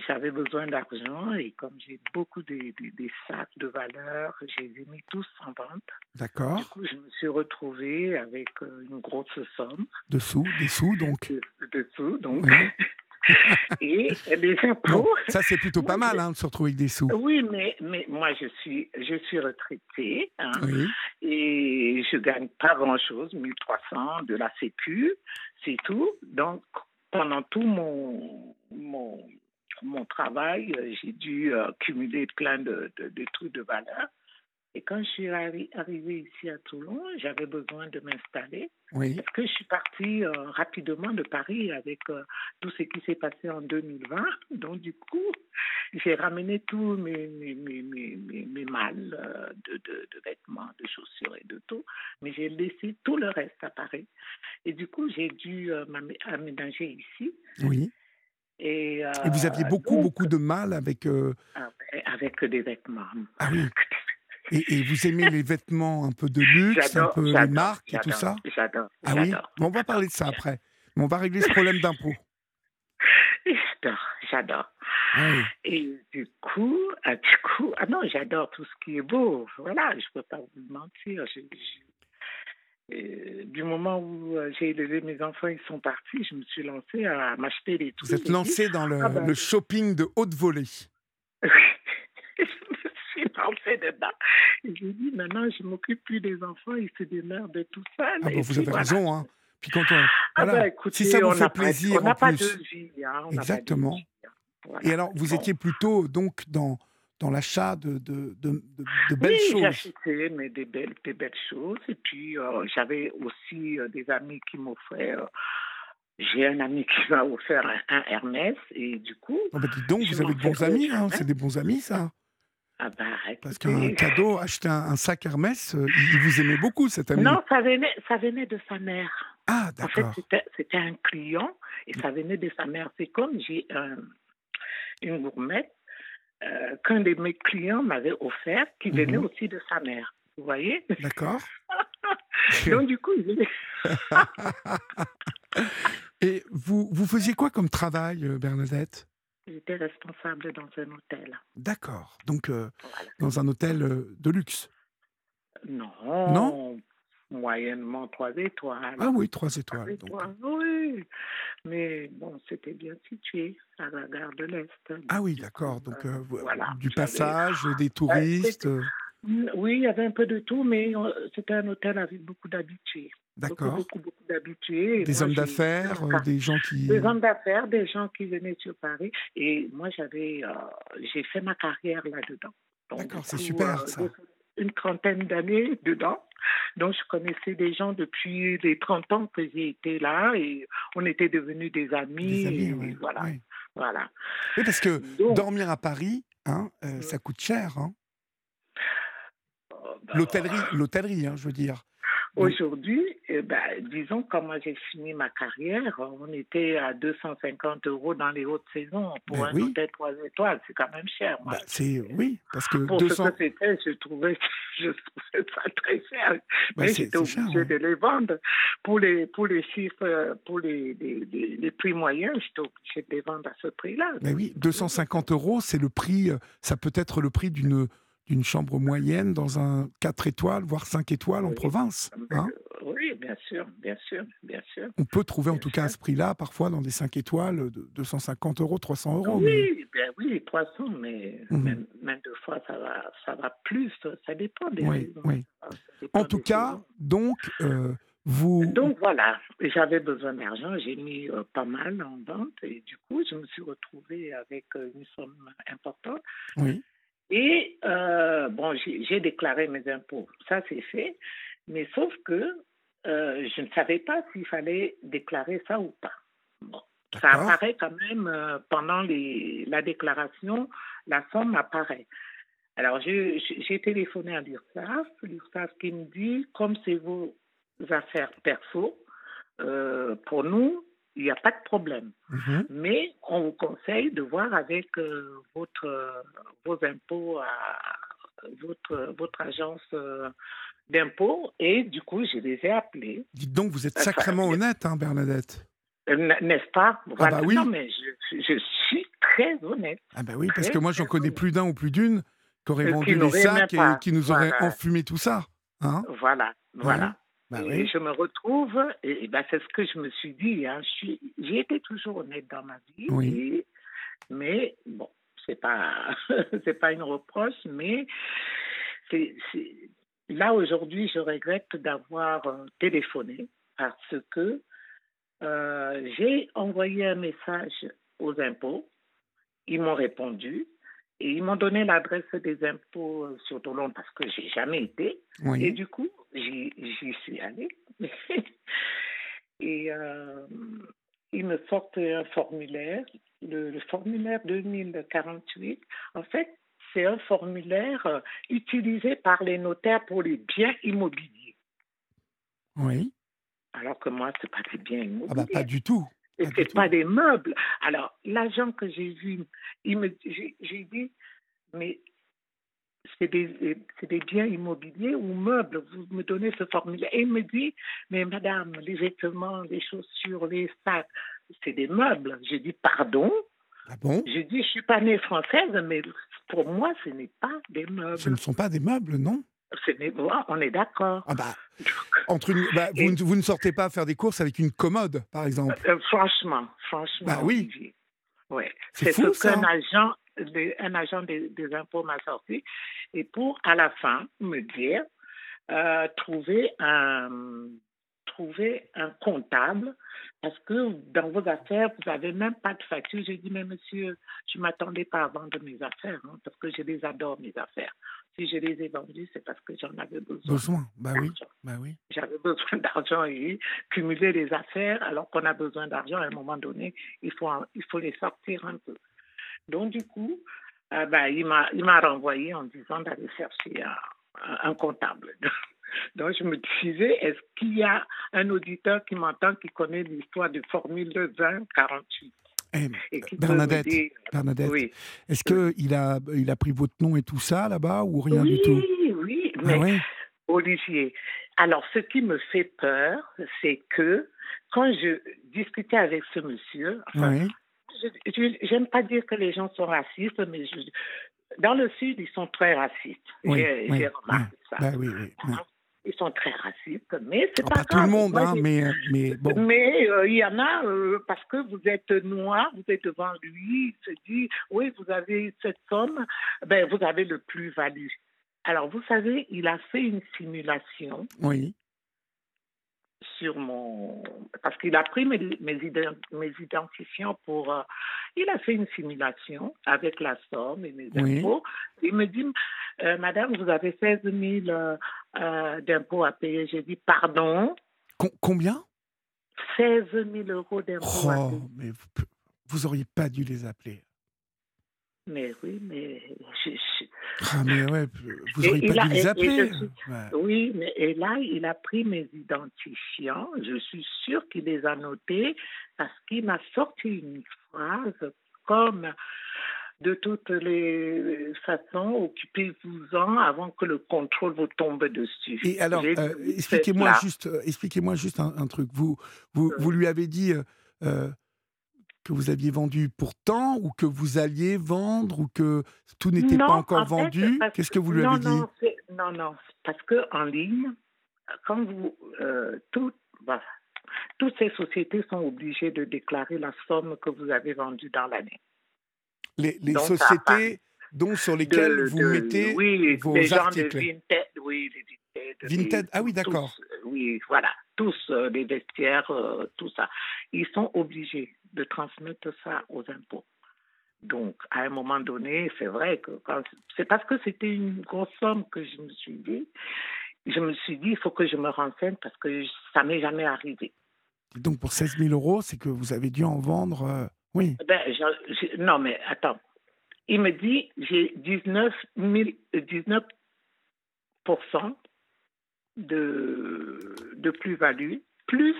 j'avais besoin d'argent et comme j'ai beaucoup de, de- des sacs de valeur, j'ai les ai mis tous en vente. d'accord. Du coup, je me suis retrouvée avec une grosse somme Dessous, des sous, donc. de, de sous, donc. Oui. et les impôts. Bon, ça, c'est plutôt pas mal hein, de se retrouver avec des sous. Oui, mais, mais moi, je suis, je suis retraitée hein, Oui. et je gagne pas grand-chose, 1300 de la Sécu, c'est tout. Donc, pendant tout mon, mon, mon travail, euh, j'ai dû euh, cumuler plein de, de, de trucs de valeur. Et quand je suis arri- arrivée ici à Toulon, j'avais besoin de m'installer. Oui. Parce que je suis partie euh, rapidement de Paris avec euh, tout ce qui s'est passé en 2020. Donc, du coup, j'ai ramené tous mes, mes, mes, mes, mes, malles euh, de, de, de vêtements, de chaussures et de tout. Mais j'ai laissé tout le reste à Paris. Et du coup, j'ai dû euh, m'amé- aménager ici. Oui. Et, Et vous aviez beaucoup, donc, beaucoup de mal avec. euh, avec, avec des vêtements. Ah oui. Et, et vous aimez les vêtements un peu de luxe, un peu les marques et tout ça? J'adore. Ah oui? Bon, On va parler de ça après. Mais on va régler ce problème d'impôt. J'adore, j'adore. Ah oui. Et du coup, ah, du coup, ah non, j'adore tout ce qui est beau. Voilà, je peux pas vous mentir. Je- je- euh, du moment où euh, j'ai élevé mes enfants, ils sont partis, je me suis lancée à m'acheter des trucs. Vous êtes J'ai dit, lancé dans le, Ah bah, le shopping de haute volée. je lancée dedans. Et j'ai dit, maintenant, je m'occupe plus des enfants, ils se démerdent tout seuls. Ah bah, vous puis avez voilà. raison. Hein. Puis quand on. Ah voilà. bah, écoutez, si ça vous on fait pas- plaisir on n'a en pas plus. de vie. Hein, on n'a pas de Exactement. vie, hein. Voilà. Et alors, vous étiez plutôt donc dans, dans l'achat de, de, de, de- belles oui, choses. j'achetais mais des belles, des belles choses. Et puis, euh, j'avais aussi euh, des amis qui m'offraient. euh, j'ai un ami qui m'a offert un, un Hermès. Et du coup, Oh bah, donc, Je vous avez de bons amis. hein. hein. C'est des bons amis, ça. Ah bah, Parce qu'un cadeau, acheter un, un sac Hermès, euh, il vous aimait beaucoup, cet ami. Non, ça venait, ça venait de sa mère. Ah, En fait, d'accord. c'était, un client et ça venait de sa mère. C'est comme j'ai un- une gourmette euh, qu'un de mes clients m'avait offert qui venait Mhm. aussi de sa mère. Vous voyez? D'accord. Donc, du coup, il venait- Et vous, vous faisiez quoi comme travail, euh, Bernadette? J'étais responsable dans un hôtel. D'accord. Donc, euh, Voilà. dans un hôtel euh, de luxe. Non. Non? Moyennement trois étoiles. Ah oui, trois Trois étoiles. donc. étoiles, oui. Mais bon, c'était bien situé à la gare de l'Est. Ah oui, d'accord. Donc, euh, Voilà. du passage, des touristes. euh, Oui, il y avait un peu de tout, mais euh, c'était un hôtel avec beaucoup d'habitués. D'accord. beaucoup, beaucoup d'habitués. Des moi, hommes d'affaires, euh, des gens qui. Des hommes d'affaires, des gens qui venaient sur Paris. Et moi, j'avais, euh, j'ai fait ma carrière là-dedans. D'accord, c'est super, euh, ça. Une trentaine d'années dedans. Donc, je connaissais des gens depuis les 30 ans que j'ai été là et on était devenus des amis. Des amis, et ouais, voilà. ouais. voilà. Oui, parce que Donc, dormir à Paris, hein, euh, Mm. ça coûte cher. Hein. bah, L'hôtellerie, l'hôtellerie, hein, je veux dire. Aujourd'hui, eh ben, disons, moi j'ai fini ma carrière, on était à 250 euros dans les hautes saisons. Pour Ben un oui. hôtel 3 étoiles, c'est quand même cher. Moi. c'est oui, parce que Pour 200. ce que c'était, je trouvais, je trouvais ça très cher. bah, Mais j'étais c'est cher. obligée ouais. de les vendre. Pour les, pour les chiffres, pour les, les, les- les prix moyens, j'étais obligée de les vendre à ce prix-là. Mais oui, 250 euros, c'est le prix, euh, ça peut être le prix d'une d'une chambre moyenne dans un 4 étoiles, voire 5 étoiles en Oui. province. hein? Euh, oui, bien sûr, bien sûr, bien sûr. On peut trouver en tout cas à ce prix-là, parfois dans des 5 étoiles, de 250 euros, 300 euros. mais- Oui, bien oui, 300, mais Mhm. même, même deux fois, ça va, ça va plus. Ça dépend des Oui, oui. Ça dépend En tout cas, donc, euh, vous. Donc voilà, j'avais besoin d'argent, j'ai mis euh, pas mal en vente et du coup, je me suis retrouvée avec euh, une somme importante. Oui, Et euh, bon, j'ai déclaré mes impôts, ça c'est fait, mais sauf que euh, je ne savais pas s'il fallait déclarer ça ou pas. Bon, ça apparaît quand même euh, pendant les, la déclaration, la somme apparaît. Alors j'ai téléphoné à l'URSSAF, l'URSSAF qui me dit, comme c'est vos affaires perso, pour nous, il n'y a pas de problème. Mhm. Mais on vous conseille de voir avec euh, votre, euh, vos impôts, à, votre, votre agence euh, d'impôts. Et du coup, je les ai appelés. Dites donc, vous êtes Enfin, sacrément honnête, hein, Bernadette. Euh, N'est-ce pas? Voilà. bah oui. Non, mais je, je suis très honnête. Ah ben oui, parce que moi j'en connais plus d'un ou plus d'une qui auraient Euh, vendu les sacs et qui nous Voilà. enfumé tout ça. Hein Voilà, voilà. Bah et oui. je me retrouve, et, et ben c'est ce que je me suis dit. Hein, j'ai été toujours honnête dans ma vie. Oui. Et Mais bon, c'est pas, c'est pas une reproche, mais c'est, là aujourd'hui, je regrette d'avoir euh, téléphoné parce que euh, j'ai envoyé un message aux impôts. Ils m'ont répondu et ils m'ont donné l'adresse des impôts euh, sur Toulon parce que j'ai jamais été. Et du coup, j'y suis allée. et euh, ils me sortent un formulaire, le, formulaire 2048. En fait, c'est un formulaire euh, utilisé par les notaires pour les biens immobiliers. Oui. Alors que moi, ce n'est pas des biens immobiliers. Ah bah, pas du tout. Et ce n'est pas des meubles? Alors, l'agent que j'ai vu, j'ai dit, mais c'est des, des, biens immobiliers ou meubles, vous me donnez ce formulaire. Et il me dit, mais madame, les vêtements, les chaussures, les sacs, c'est des meubles. J'ai dit, pardon? Ah bon? Je dis, je suis pas née française, mais pour moi, ce n'est pas des meubles. Ce ne sont pas des meubles, non? On est d'accord. Ah bah, entre bah, vous, ne sortez pas faire des courses avec une commode, par exemple euh, Franchement, franchement. Bah oui. Ouais. C'est ce qu'un agent, un agent des, impôts m'a sorti. Et pour, à la fin, me dire, euh, trouver un trouver un comptable parce que dans vos affaires, vous n'avez même pas de facture. J'ai dit, mais monsieur, je ne m'attendais pas à vendre mes affaires hein, parce que je les adore, mes affaires. Si je les ai vendues, c'est parce que j'en avais besoin. Besoin, bah oui. Bah oui. J'avais besoin d'argent et cumuler les affaires alors qu'on a besoin d'argent à un moment donné, il faut, il faut les sortir un peu. Donc, du coup, euh, bah, il m'a renvoyé en disant d'aller chercher un, un comptable. Donc, je me disais, est-ce qu'il y a un auditeur qui m'entend qui connaît l'histoire de Formule 2048 eh, Bernadette, Bernadette est-ce qu'il a, il a pris votre nom et tout ça là-bas ou rien du tout? Oui, oui, ah mais Olivier, alors ce qui me fait peur, c'est que quand je discutais avec ce monsieur, je n'aime pas dire que les gens sont racistes, mais dans le Sud, ils sont très racistes. J'ai remarqué ça. Ben oui, oui, ils sont très racistes, mais c'est pas, pas tout le monde, hein, mais, mais bon. Mais euh, il y en a, euh, parce que vous êtes noir, vous êtes devant lui, il se dit, oui, vous avez cette somme, ben, vous avez le plus-value. Alors, vous savez, il a fait une simulation. Oui sur mon. Parce qu'il a pris mes, mes, identifiants pour. Euh, il a fait une simulation avec la somme et mes impôts. Il me dit euh, Madame, vous avez 16 000 euh, d'impôts à payer. J'ai dit Pardon Combien? 16 000 euros d'impôts à oh, payer. Mais vous, vous auriez pas dû les appeler. Mais oui, mais. Ah, mais ouais, vous n'auriez pas dû les appeler. Oui, mais et là, il a pris mes identifiants. Je suis sûre qu'il les a notés parce qu'il m'a sorti une phrase comme de toutes les façons, occupez-vous-en avant que le contrôle vous tombe dessus. Et alors, euh, expliquez-moi juste, euh, expliquez-moi juste un, truc. Vous, vous, vous, lui avez dit. Euh, que vous aviez vendu pourtant ou que vous alliez vendre ou que tout n'était pas encore vendu? Qu'est-ce que vous lui avez dit? Non, non, parce que en ligne, quand vous euh, bah, toutes ces sociétés sont obligées de déclarer la somme que vous avez vendue dans l'année. Les, sociétés dont sur lesquelles vous mettez oui, vos les articles. Gens de Vinted, oui, les Vinted. ah oui, d'accord. Oui, voilà, tous euh, les vestiaires, euh, tout ça. Ils sont obligés de transmettre ça aux impôts. Donc, à un moment donné, c'est vrai que c'est parce que c'était une grosse somme que je me suis dit, je me suis dit, il faut que je me renseigne parce que ça m'est jamais arrivé. donc, pour 16 000 euros, c'est que vous avez dû en vendre, euh, oui. Ben, non, mais attends. Il me dit, j'ai 19, 19 de, de plus-value, plus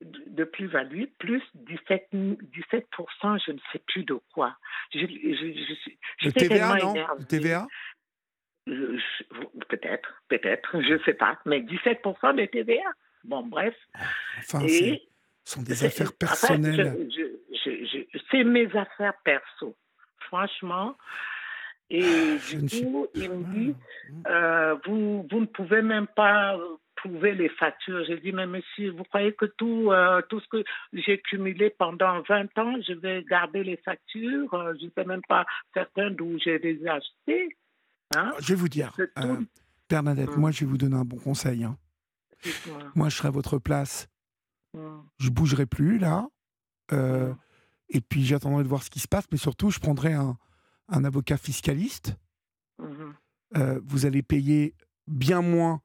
de plus-value, plus 17, 17 je ne sais plus de quoi. Je, je, TVA, non? Le TVA Peut-être, peut-être, je ne sais pas, mais 17% de TVA. Bon, bref. Enfin, ce sont des affaires personnelles. c'est mes affaires perso. Franchement, et du coup, il me dit, euh, vous, vous ne pouvez même pas trouver les factures. J'ai dit, mais monsieur, vous croyez que tout, euh, tout ce que j'ai cumulé pendant 20 ans, je vais garder les factures? Euh, Je ne sais même pas certains d'où j'ai les acheté. Hein? Je vais vous dire, euh, Bernadette, Mm. moi je vais vous donner un bon conseil. hein. Moi je serai à votre place, Mm. je bougerai plus là. euh, Mm. et puis j'attendrai de voir ce qui se passe, mais surtout je prendrai un, un avocat fiscaliste. Vous allez payer bien moins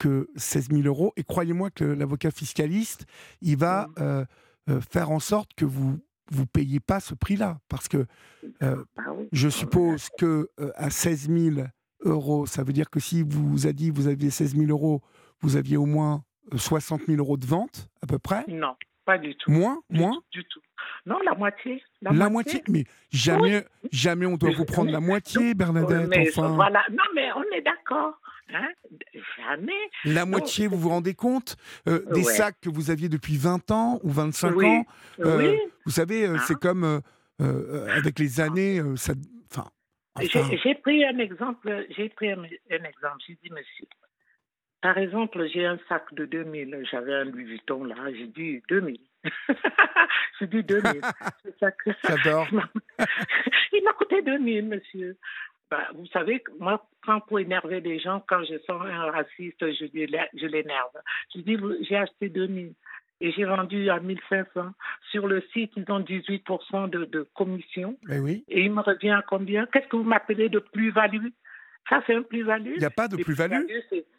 que 16 000 euros. Et croyez-moi que l'avocat fiscaliste, il va Mm. euh, euh, faire en sorte que vous vous payez pas ce prix-là. Parce que euh, Ah oui. je suppose que euh, à 16 000 euros, ça veut dire que si vous a dit vous aviez 16 000 euros, vous aviez au moins euh, 60 000 euros de vente, à peu près. Non, pas du tout. Moins Du Moins tout, Du tout. Non, la moitié. La, La moitié Mais jamais, jamais on doit vous prendre la moitié, Oui, Bernadette. mais enfin, voilà. Non, mais on est d'accord. Hein? Jamais. la moitié, vous vous rendez compte Euh, Des Ouais. sacs que vous aviez depuis 20 ans ou 25 Oui. ans, Euh, oui. vous savez, euh, Hein? c'est comme euh, euh, avec les années, euh, ça. Enfin. enfin, J'ai j'ai pris un exemple. J'ai pris un, un exemple. J'ai dit, monsieur, par exemple, j'ai un sac de 2000. J'avais un Louis Vuitton là. J'ai dit 2000. j'ai dit 2000. Ce sac- J'adore. Il m'a coûté 2000, monsieur. Bah, vous savez, moi, quand pour énerver les gens, quand je sens un raciste, je, l'énerve. Je dis, j'ai acheté 2000 et j'ai vendu à 1500. Sur le site, ils ont 18% de, de commission Eh oui. et il me revient à combien? Qu'est-ce que vous m'appelez de plus-value? Ça, c'est un plus-value Il n'y a pas de plus-value?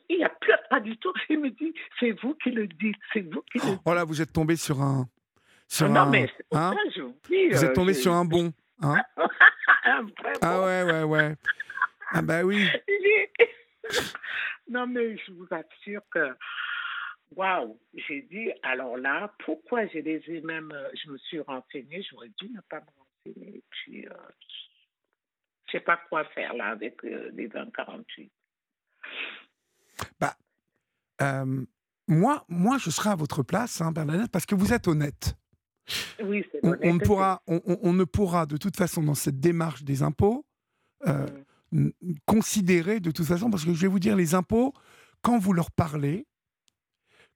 Il n'y a plus, pas du tout. Il me dit, c'est vous qui le dites, c'est vous qui le dites. Oh là, vous êtes tombé sur un. Sur non, un mais hein? ça que je vous dis. vous êtes euh, tombé je- sur un bon. Hein? Ah bon. ouais, ouais, ouais. Ah bah oui. J'ai- non, mais je vous assure que, waouh, j'ai dit, alors là, pourquoi je les ai même, euh, je me suis renseignée, j'aurais dû ne pas me renseigner, et puis, euh, je sais pas quoi faire là avec euh, les 2048. Euh, moi, moi, je serai à votre place, hein, Bernadette, parce que vous êtes honnête. Oui, On, on ne pourra, on, on- on ne pourra, de toute façon, dans cette démarche des impôts, euh, n- considérer de toute façon, parce que je vais vous dire, les impôts, quand vous leur parlez,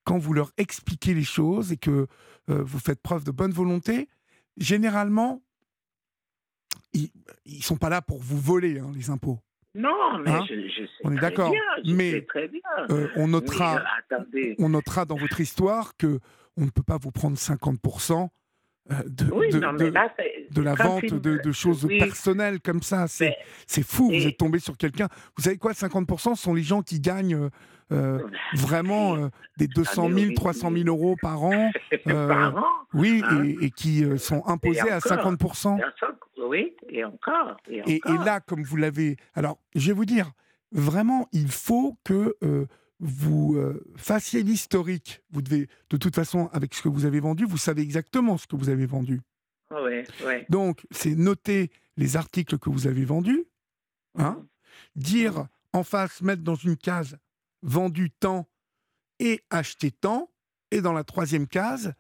quand vous leur expliquez les choses et que euh, vous faites preuve de bonne volonté, généralement, ils ne sont pas là pour vous voler, hein, les impôts. Non, mais Hein? je, je sais On est d'accord, mais, très bien. Euh, on Mais, notera, euh, on notera dans votre histoire que on ne peut pas vous prendre 50% euh, de, Oui, de- non, mais de- là, c'est- de la vente de, choses oui, personnelles comme ça. C'est fou, vous êtes tombé sur quelqu'un. Vous savez quoi, 50% sont les gens qui gagnent euh, euh, vraiment euh, des 200 000, oui, 300 oui. 000 euros par an. euh, Par an, Oui, Hein et, et qui euh, sont imposés à encore. 50%. bien sûr, oui, et encore. Et, Et, et encore. là, comme vous l'avez... Alors, je vais vous dire, vraiment, il faut que euh, vous euh, fassiez l'historique. Vous devez, de toute façon, avec ce que vous avez vendu, vous savez exactement ce que vous avez vendu. Oui. Donc, c'est noter les articles que vous avez vendus, hein, dire en face, mettre dans une case vendu tant et acheté tant, et dans la troisième case,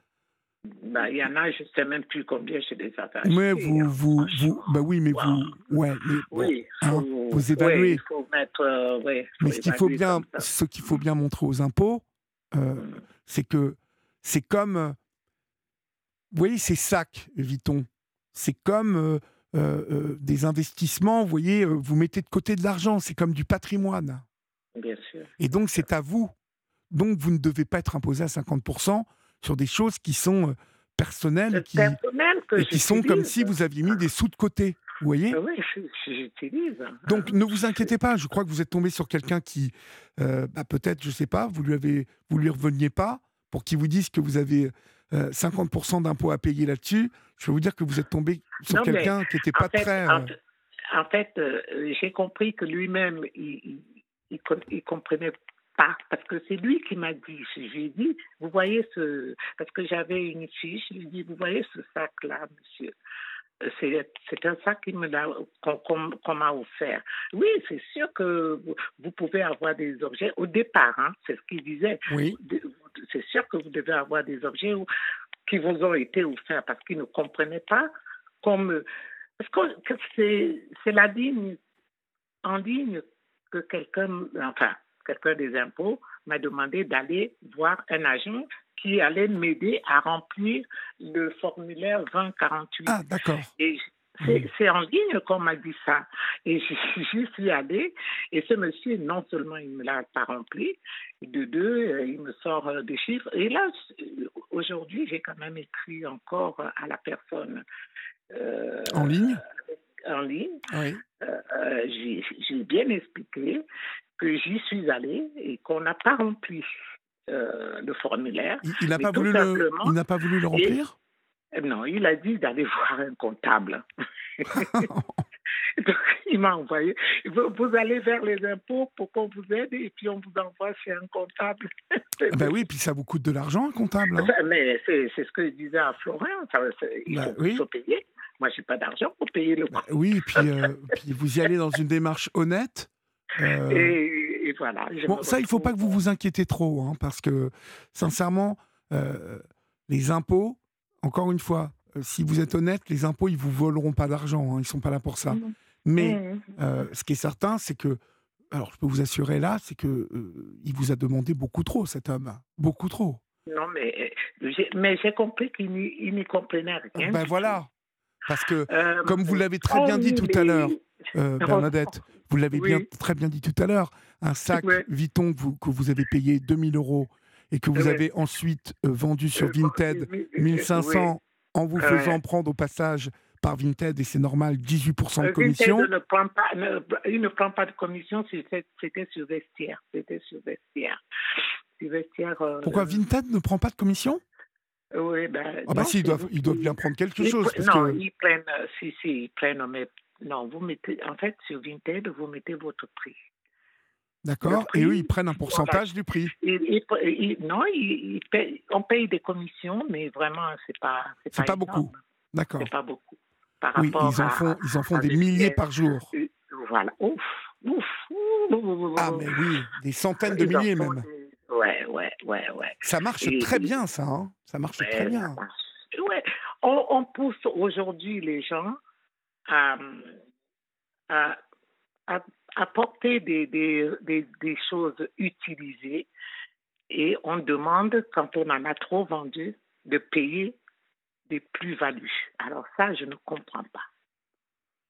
Ben, il y en a, je ne sais même plus combien je les avais mais vous, hein, vous, vous, franchement. bah oui, mais vous, ouais, mais, bon, Oui, hein, vous évaluez. oui, il faut mettre. euh, oui, faut mais ce qu'il faut bien, ce qu'il faut bien montrer aux impôts, euh, Mm. c'est que c'est comme, vous voyez, ces sacs Vuitton, c'est comme euh, des investissements. Vous voyez, vous mettez de côté de l'argent, c'est comme du patrimoine. Bien sûr. Et donc, c'est à vous. Donc, vous ne devez pas être imposé à 50% sur des choses qui sont euh, personnelles qui, personnel et qui sont comme si vous aviez mis des sous de côté. Vous voyez? Ah Oui, j'utilise. Donc, ne vous inquiétez pas. Je crois que vous êtes tombé sur quelqu'un qui, euh, bah, peut-être, je ne sais pas, vous lui avez, vous lui reveniez pas pour qu'il vous dise que vous avez euh, 50% d'impôts à payer là-dessus. Je vais vous dire que vous êtes tombé sur quelqu'un qui n'était pas fait, très. en, euh, fait- en fait, euh, j'ai compris que lui-même, il, il comprenait pas, parce que c'est lui qui m'a dit. Je lui ai dit, vous voyez ce, parce que j'avais une fiche, je lui ai dit, vous voyez ce sac-là, monsieur? Euh, C'est un sac qu'on qu'on- qu'on m'a offert. Oui, c'est sûr que vous, pouvez avoir des objets au départ, hein, c'est ce qu'il disait. Oui. C'est sûr que vous devez avoir des objets qui vous ont été offerts parce qu'ils ne comprenaient pas comme parce que c'est c'est la ligne en ligne que quelqu'un enfin quelqu'un des impôts m'a demandé d'aller voir un agent qui allait m'aider à remplir le formulaire 2048. Ah, d'accord. Et c'est en ligne qu'on m'a dit ça. Et j'y suis allée. Et ce monsieur, non seulement il ne me l'a pas rempli, de deux, euh, il me sort euh, des chiffres. Et là, aujourd'hui, j'ai quand même écrit encore à la personne. Euh, en ligne? En ligne. Oui. j'ai bien expliqué que j'y suis allée et qu'on n'a pas rempli le formulaire. Il n'a pas, voulu le, il n'a pas voulu le remplir? Non, il a dit d'aller voir un comptable. Donc, il m'a envoyé. Vous allez vers les impôts pour qu'on vous aide et puis on vous envoie chez un comptable. ben oui, puis ça vous coûte de l'argent, un comptable. Hein? Mais c'est ce que je disais à Florent. il, ben faut, payer. Moi, je n'ai pas d'argent pour payer le ben Oui, puis, euh, puis vous y allez dans une démarche honnête? Euh, et, voilà. Bon, ça, il ne faut pas que vous vous inquiétez trop, hein, parce que, sincèrement, euh, les impôts, encore une fois, euh, si vous êtes honnête, les impôts, ils vous voleront pas d'argent. Hein, ils sont pas là pour ça. Mais mmh. euh, ce qui est certain, c'est que, alors je peux vous assurer là, c'est que euh, il vous a demandé beaucoup trop, cet homme, beaucoup trop. Non, mais mais j'ai compris qu'il n'y comprenait rien. Ben voilà, parce que comme vous l'avez très bien dit tout à l'heure, Bernadette, vous l'avez bien très bien dit tout à l'heure, un sac Vuitton que vous, que vous avez payé 2000 euros et que vous avez ensuite vendu sur Vinted 1500 en vous faisant prendre au passage par Vinted, et c'est normal, 18% de commission. Vinted ne prend pas, il ne prend pas de commission, c'était sur vestiaire. C'était sur vestiaire. Euh, Pourquoi Vinted ne prend pas de commission? Oui, ben, ah bah si, ils doivent, ils doivent bien prendre quelque chose. non, ils prennent, euh, si, si, ils prennent, mais non, vous mettez, en fait, sur Vinted, vous mettez votre prix. D'accord. Et eux, ils prennent un pourcentage du prix. non, on paye des commissions, mais vraiment, c'est pas. C'est pas, pas beaucoup. D'accord. C'est pas beaucoup. oui, ils en font, ils en font des milliers par jour. Euh, voilà. Ouf, ouf, Ah, mais oui, des centaines de milliers même. Ouais, ouais, ouais, ouais. Ça marche très bien, ça. Hein ça marche très bien. Ouais. On, on pousse aujourd'hui les gens à, à, apporter des, choses utilisées et on demande, quand on en a trop vendu, de payer des plus-values. Alors ça, je ne comprends pas.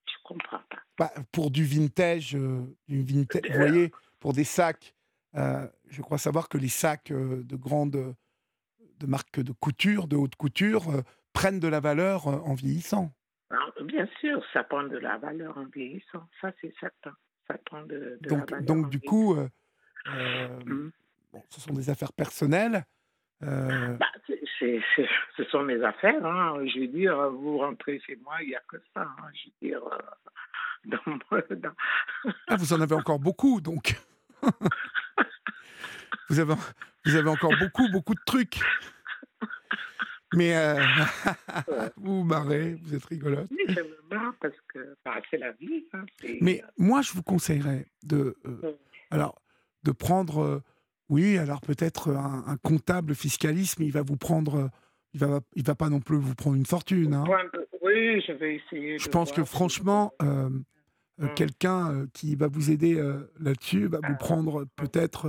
Je ne comprends pas. Bah, pour du vintage, euh, du vintage vous voyez, pour des sacs, euh, je crois savoir que les sacs euh, de grandes de marques de couture, de haute couture, prennent de la valeur en vieillissant. Bien sûr, ça prend de la valeur en vieillissant, ça c'est certain de, donc, donc du coup, euh, euh, mmh. ce sont des affaires personnelles. Euh. Bah, ce sont mes affaires. Hein. Je veux dire, vous rentrez chez moi, il n'y a que ça. Hein. Je veux dire, dans, ah, vous en avez encore beaucoup, donc. vous, avez, vous avez encore beaucoup, beaucoup de trucs. Mais euh, vous vous marrez, vous êtes rigolote. Oui, je me marre parce que bah, c'est la vie. Hein, Mais moi, je vous conseillerais de, euh, alors, de prendre, oui, alors peut-être un, comptable fiscaliste, mais il va vous prendre, il va, il va pas non plus vous prendre une fortune. Hein. Oui, je vais essayer. Je pense que franchement, euh, quelqu'un qui va vous aider là-dessus va vous ah. prendre peut-être,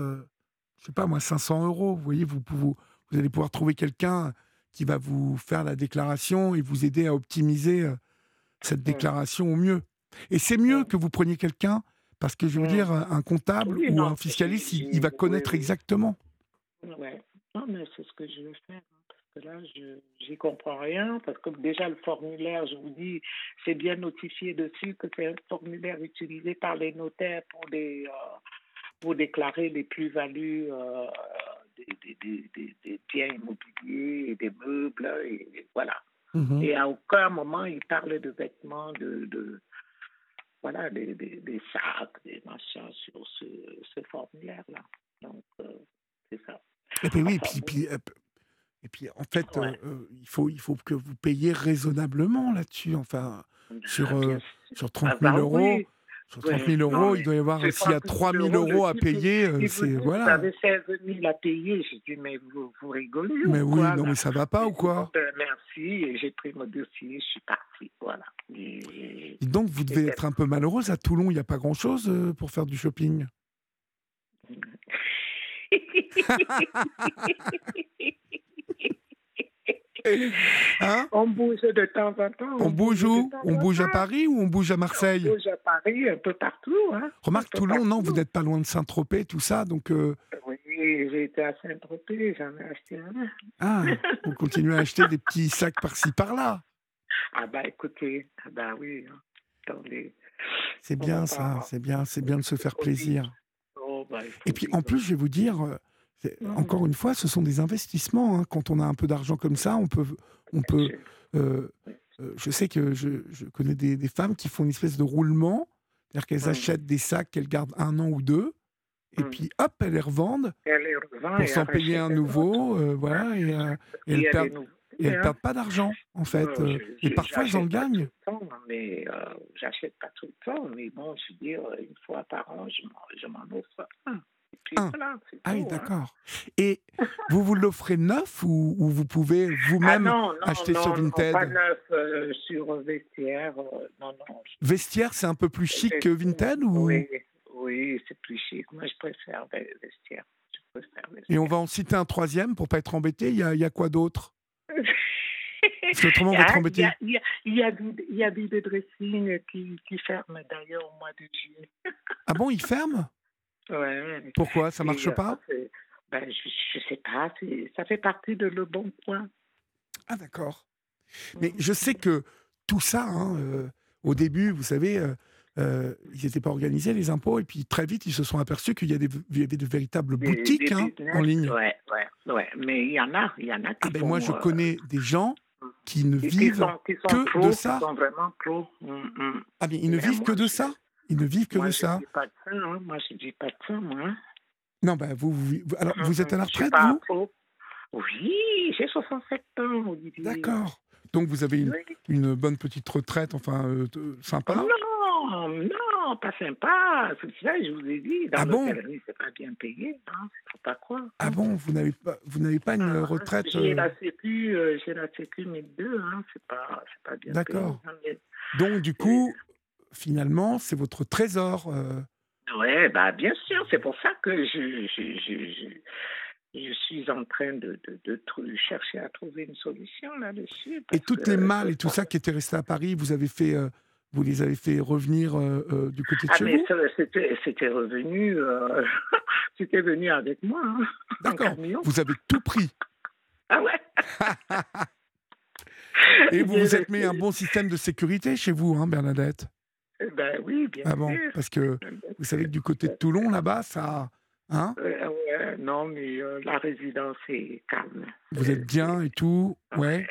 je sais pas moi, 500 euros. Vous voyez, vous, vous, vous allez pouvoir trouver quelqu'un qui va vous faire la déclaration et vous aider à optimiser euh, cette déclaration au mieux. Et c'est mieux que vous preniez quelqu'un, parce que je veux dire, un comptable ou un fiscaliste, il, va connaître exactement. Oui, non, mais c'est ce que je veux faire. Hein, parce que là, je n'y comprends rien. Parce que déjà, le formulaire, je vous dis, c'est bien notifié dessus que c'est un formulaire utilisé par les notaires pour, des, euh, pour déclarer les plus-values euh, des, des, des, biens immobiliers, et des meubles, et, voilà. Mhm. Et à aucun moment, il parle de vêtements, de, de voilà, des, des, sacs, des machins sur ce, ce formulaire-là. Donc, euh, c'est ça. Et puis oui, puis, puis, euh, et puis en fait, euh, il, faut, il faut que vous payiez raisonnablement là-dessus. Enfin, sur, sur 30 000 ah bah euros. Sur 30 000 euros, il doit y avoir, s'il y a 3 000 euros à payer, euh, c'est. Voilà. Vous avez 16 000 à payer. J'ai dit, mais vous, vous rigolez. Mais oui, non, mais ça va pas ou quoi? ben, Merci, j'ai pris mon dossier, je suis parti. Voilà. Et, donc, vous devez être un peu malheureuse. À Toulon, il n'y a pas grand-chose euh, pour faire du shopping? Hein? On bouge de temps en temps. On bouge où? On bouge à. Paris ou on bouge à Marseille? On bouge à Paris, un peu partout. Hein. Remarque, peu Toulon, non, vous n'êtes pas loin de Saint-Tropez, tout ça, donc... euh, Oui, j'ai été à Saint-Tropez, j'en ai acheté un. Ah, vous continuez à acheter des petits sacs par-ci, par-là? Ah bah écoutez, ah bah oui. hein. Attendez. C'est bien ça, c'est bien, c'est bien de se faire plaisir. Oh, bah, Et puis en plus, je vais vous dire, euh. Encore une fois, ce sont des investissements. hein. Quand on a un peu d'argent comme ça, on peut, on peut. euh, euh, je sais que je, je connais des, des femmes qui font une espèce de roulement, c'est-à-dire qu'elles Mhm. achètent des sacs qu'elles gardent un an ou deux, et Mhm. puis hop, elles les revendent Elle les revend pour s'en payer un nouveau, euh, voilà, et, euh, et Et elles elle perdent, et elles Hein. perdent pas d'argent en fait. Non, euh, je- et je- parfois elles en gagnent. temps, mais euh, j'achète pas tout le temps. Mais bon, je veux dire, une fois par an, je je m'en offre un. Un. voilà, Ah oui, hein. d'accord. Et vous vous l'offrez neuf ou, ou vous pouvez Ah vous-même non, non, acheter non, sur non, Vinted? pas neuf euh, sur vestiaire. euh, non, non. Vestiaire, c'est un peu plus chic que Vinted ou? Oui, oui, c'est plus chic. Moi, je préfère ve- vestiaire. Je préfère Et on va en citer un troisième pour pas être embêté. Il y a, il y a quoi d'autre? Parce qu'autrement, on va Ah, être embêté. il y a, il y a, il y a Bib Dressing qui, qui ferme d'ailleurs au mois de juillet. Ah bon, il ferme? Ouais. Pourquoi? Ça Et, marche euh, pas? ben, je, je sais pas, ça fait partie de Le Bon Coin. Ah d'accord. Mais je sais que tout ça, hein, euh, au début, vous savez, euh, ils n'étaient pas organisés, les impôts, et puis très vite, ils se sont aperçus qu'il y, avait de véritables Des- boutiques des hein, en ligne. Ouais, ouais, ouais. Mais il y en a, il y en a qui Ah ben moi, je connais des gens qui ne qui- qui vivent sont, qui sont que pros, de qui ça. sont vraiment pros. Hum, hum. Ah mais ils ne Mais vivent que de ça? Ils ne vivent que Moi, de je ça dis pas de ça, hein. Moi, je dis pas de ça, moi. hein. Non, ben vous, vous, vous- alors, vous êtes à la retraite, vous pro. Oui, j'ai 67 ans, Olivier. D'accord. Donc vous avez une, Oui. une bonne petite retraite, enfin, euh, t- sympa Non, non, pas sympa. C'est ça, je vous ai dit. Dans Ah bon c'est pas bien payé. Hein. C'est pas quoi. Ah bon, vous n'avez pas, vous n'avez pas une Ah, retraite J'ai euh, la sécu, euh, j'ai la sécu 1002, hein. c'est pas, c'est pas bien D'accord. payé. hein, mais- Donc du coup, finalement, c'est votre trésor. euh, Ouais, bah bien sûr, c'est pour ça que je, je, je, je, je suis en train de, de, de chercher à trouver une solution là-dessus. Et toutes que les malles et tout ça qui étaient restés à Paris, vous avez fait, euh, vous les avez fait revenir euh, euh, du côté de Ah, chez mais vous? c'était, c'était revenu, c'était venu avec moi, hein, D'accord. Vous avez tout pris Ah ouais et vous vous êtes mis un bon système de sécurité chez vous, hein, Bernadette? Eh Ben oui, bien Ah bon sûr. Parce que vous savez que du côté de Toulon, là-bas, ça, hein, Euh, non, mais euh, la résidence est calme. vous êtes bien et tout, ouais.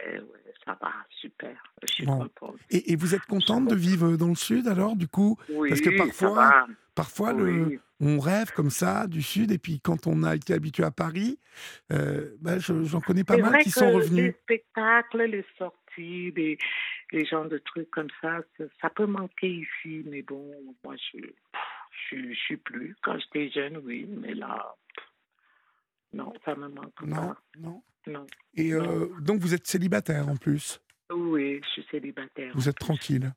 Ça va, super. Je suis Bon. contente. Et, et vous êtes contente de vivre dans le sud alors, du coup? Oui, Parce que parfois. Parfois, le, on rêve comme ça du sud, et puis quand on a été habitué à Paris, euh, bah, je- j'en connais pas mal qui sont Les revenus. spectacles, les sorties, les, les genres de trucs comme ça, ça, ça peut manquer ici, mais bon, moi, je je, je suis plus. Quand j'étais jeune, oui, mais là, non, ça me manque Non, pas. non. Non. Et euh, donc vous êtes célibataire en plus? Oui, je suis célibataire. Vous êtes tranquille?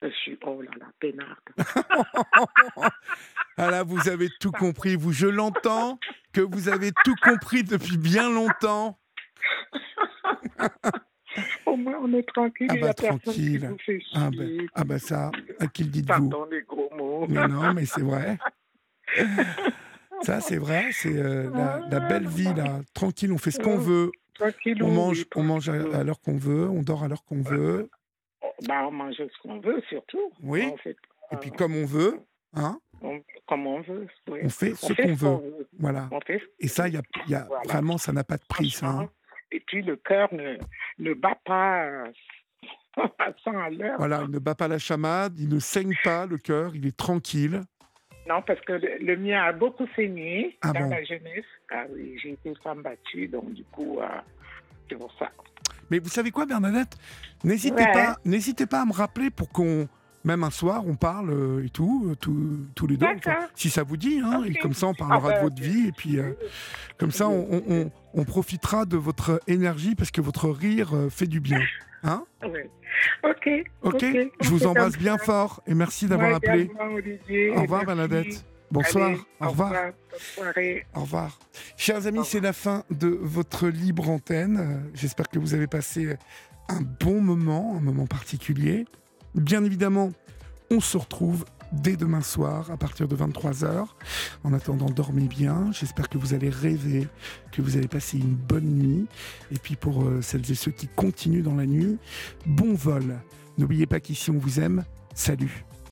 Je suis, oh là là, peinarde. Ah là, vous avez tout compris. Vous, je l'entends que vous avez tout compris depuis bien longtemps. Au moins, on est tranquille. Ah bah, tranquille. Ah ben, ah ben ça, à qui le dites-vous Pardon les gros mots. Mais non, mais c'est vrai. Ça, c'est vrai. C'est euh, la, la belle vie là. Tranquille, on fait ce qu'on veut. Tranquille. On oui, mange, on mange à, l'heure qu'on veut. On dort à l'heure qu'on veut. Bah, on mange ce qu'on veut, surtout. Oui. On fait, Et puis comme on veut, hein, on- comme on veut. oui. on fait ce qu'on veut. veut. Voilà. Et ça, y a, y a- Voilà. vraiment, ça n'a pas de prix, ça. hein. Et puis, le cœur ne, ne bat pas à 100 à l'heure. Voilà, il ne bat pas la chamade, il ne saigne pas le cœur, il est tranquille. Non, parce que le, le mien a beaucoup saigné Ah dans bon? la jeunesse. Ah oui, j'ai été femme battue, donc du coup, euh, c'est pour ça. Mais vous savez quoi, Bernadette? N'hésitez Ouais. pas, n'hésitez pas à me rappeler pour qu'on, même un soir, on parle euh, et tout, euh, tous- tous les deux. enfin, si ça vous dit, hein, et comme ça, on parlera Ah bah, de votre vie et puis euh, comme ça, on, on- on- on profitera de votre énergie parce que votre rire fait du bien. Hein Oui. Ok. Ok, Je vous embrasse bien fort et merci d'avoir Moi appelé. Au revoir. Bernadette. Bonsoir. Allez, au revoir. Bonne soirée. Au revoir. Chers amis, Au c'est la fin de votre libre antenne. J'espère que vous avez passé un bon moment, un moment particulier. Bien évidemment, on se retrouve dès demain soir à partir de 23h. En attendant, dormez bien. J'espère que vous allez rêver, que vous allez passer une bonne nuit. Et puis pour euh, celles et ceux qui continuent dans la nuit, bon vol. N'oubliez pas qu'ici on vous aime. Salut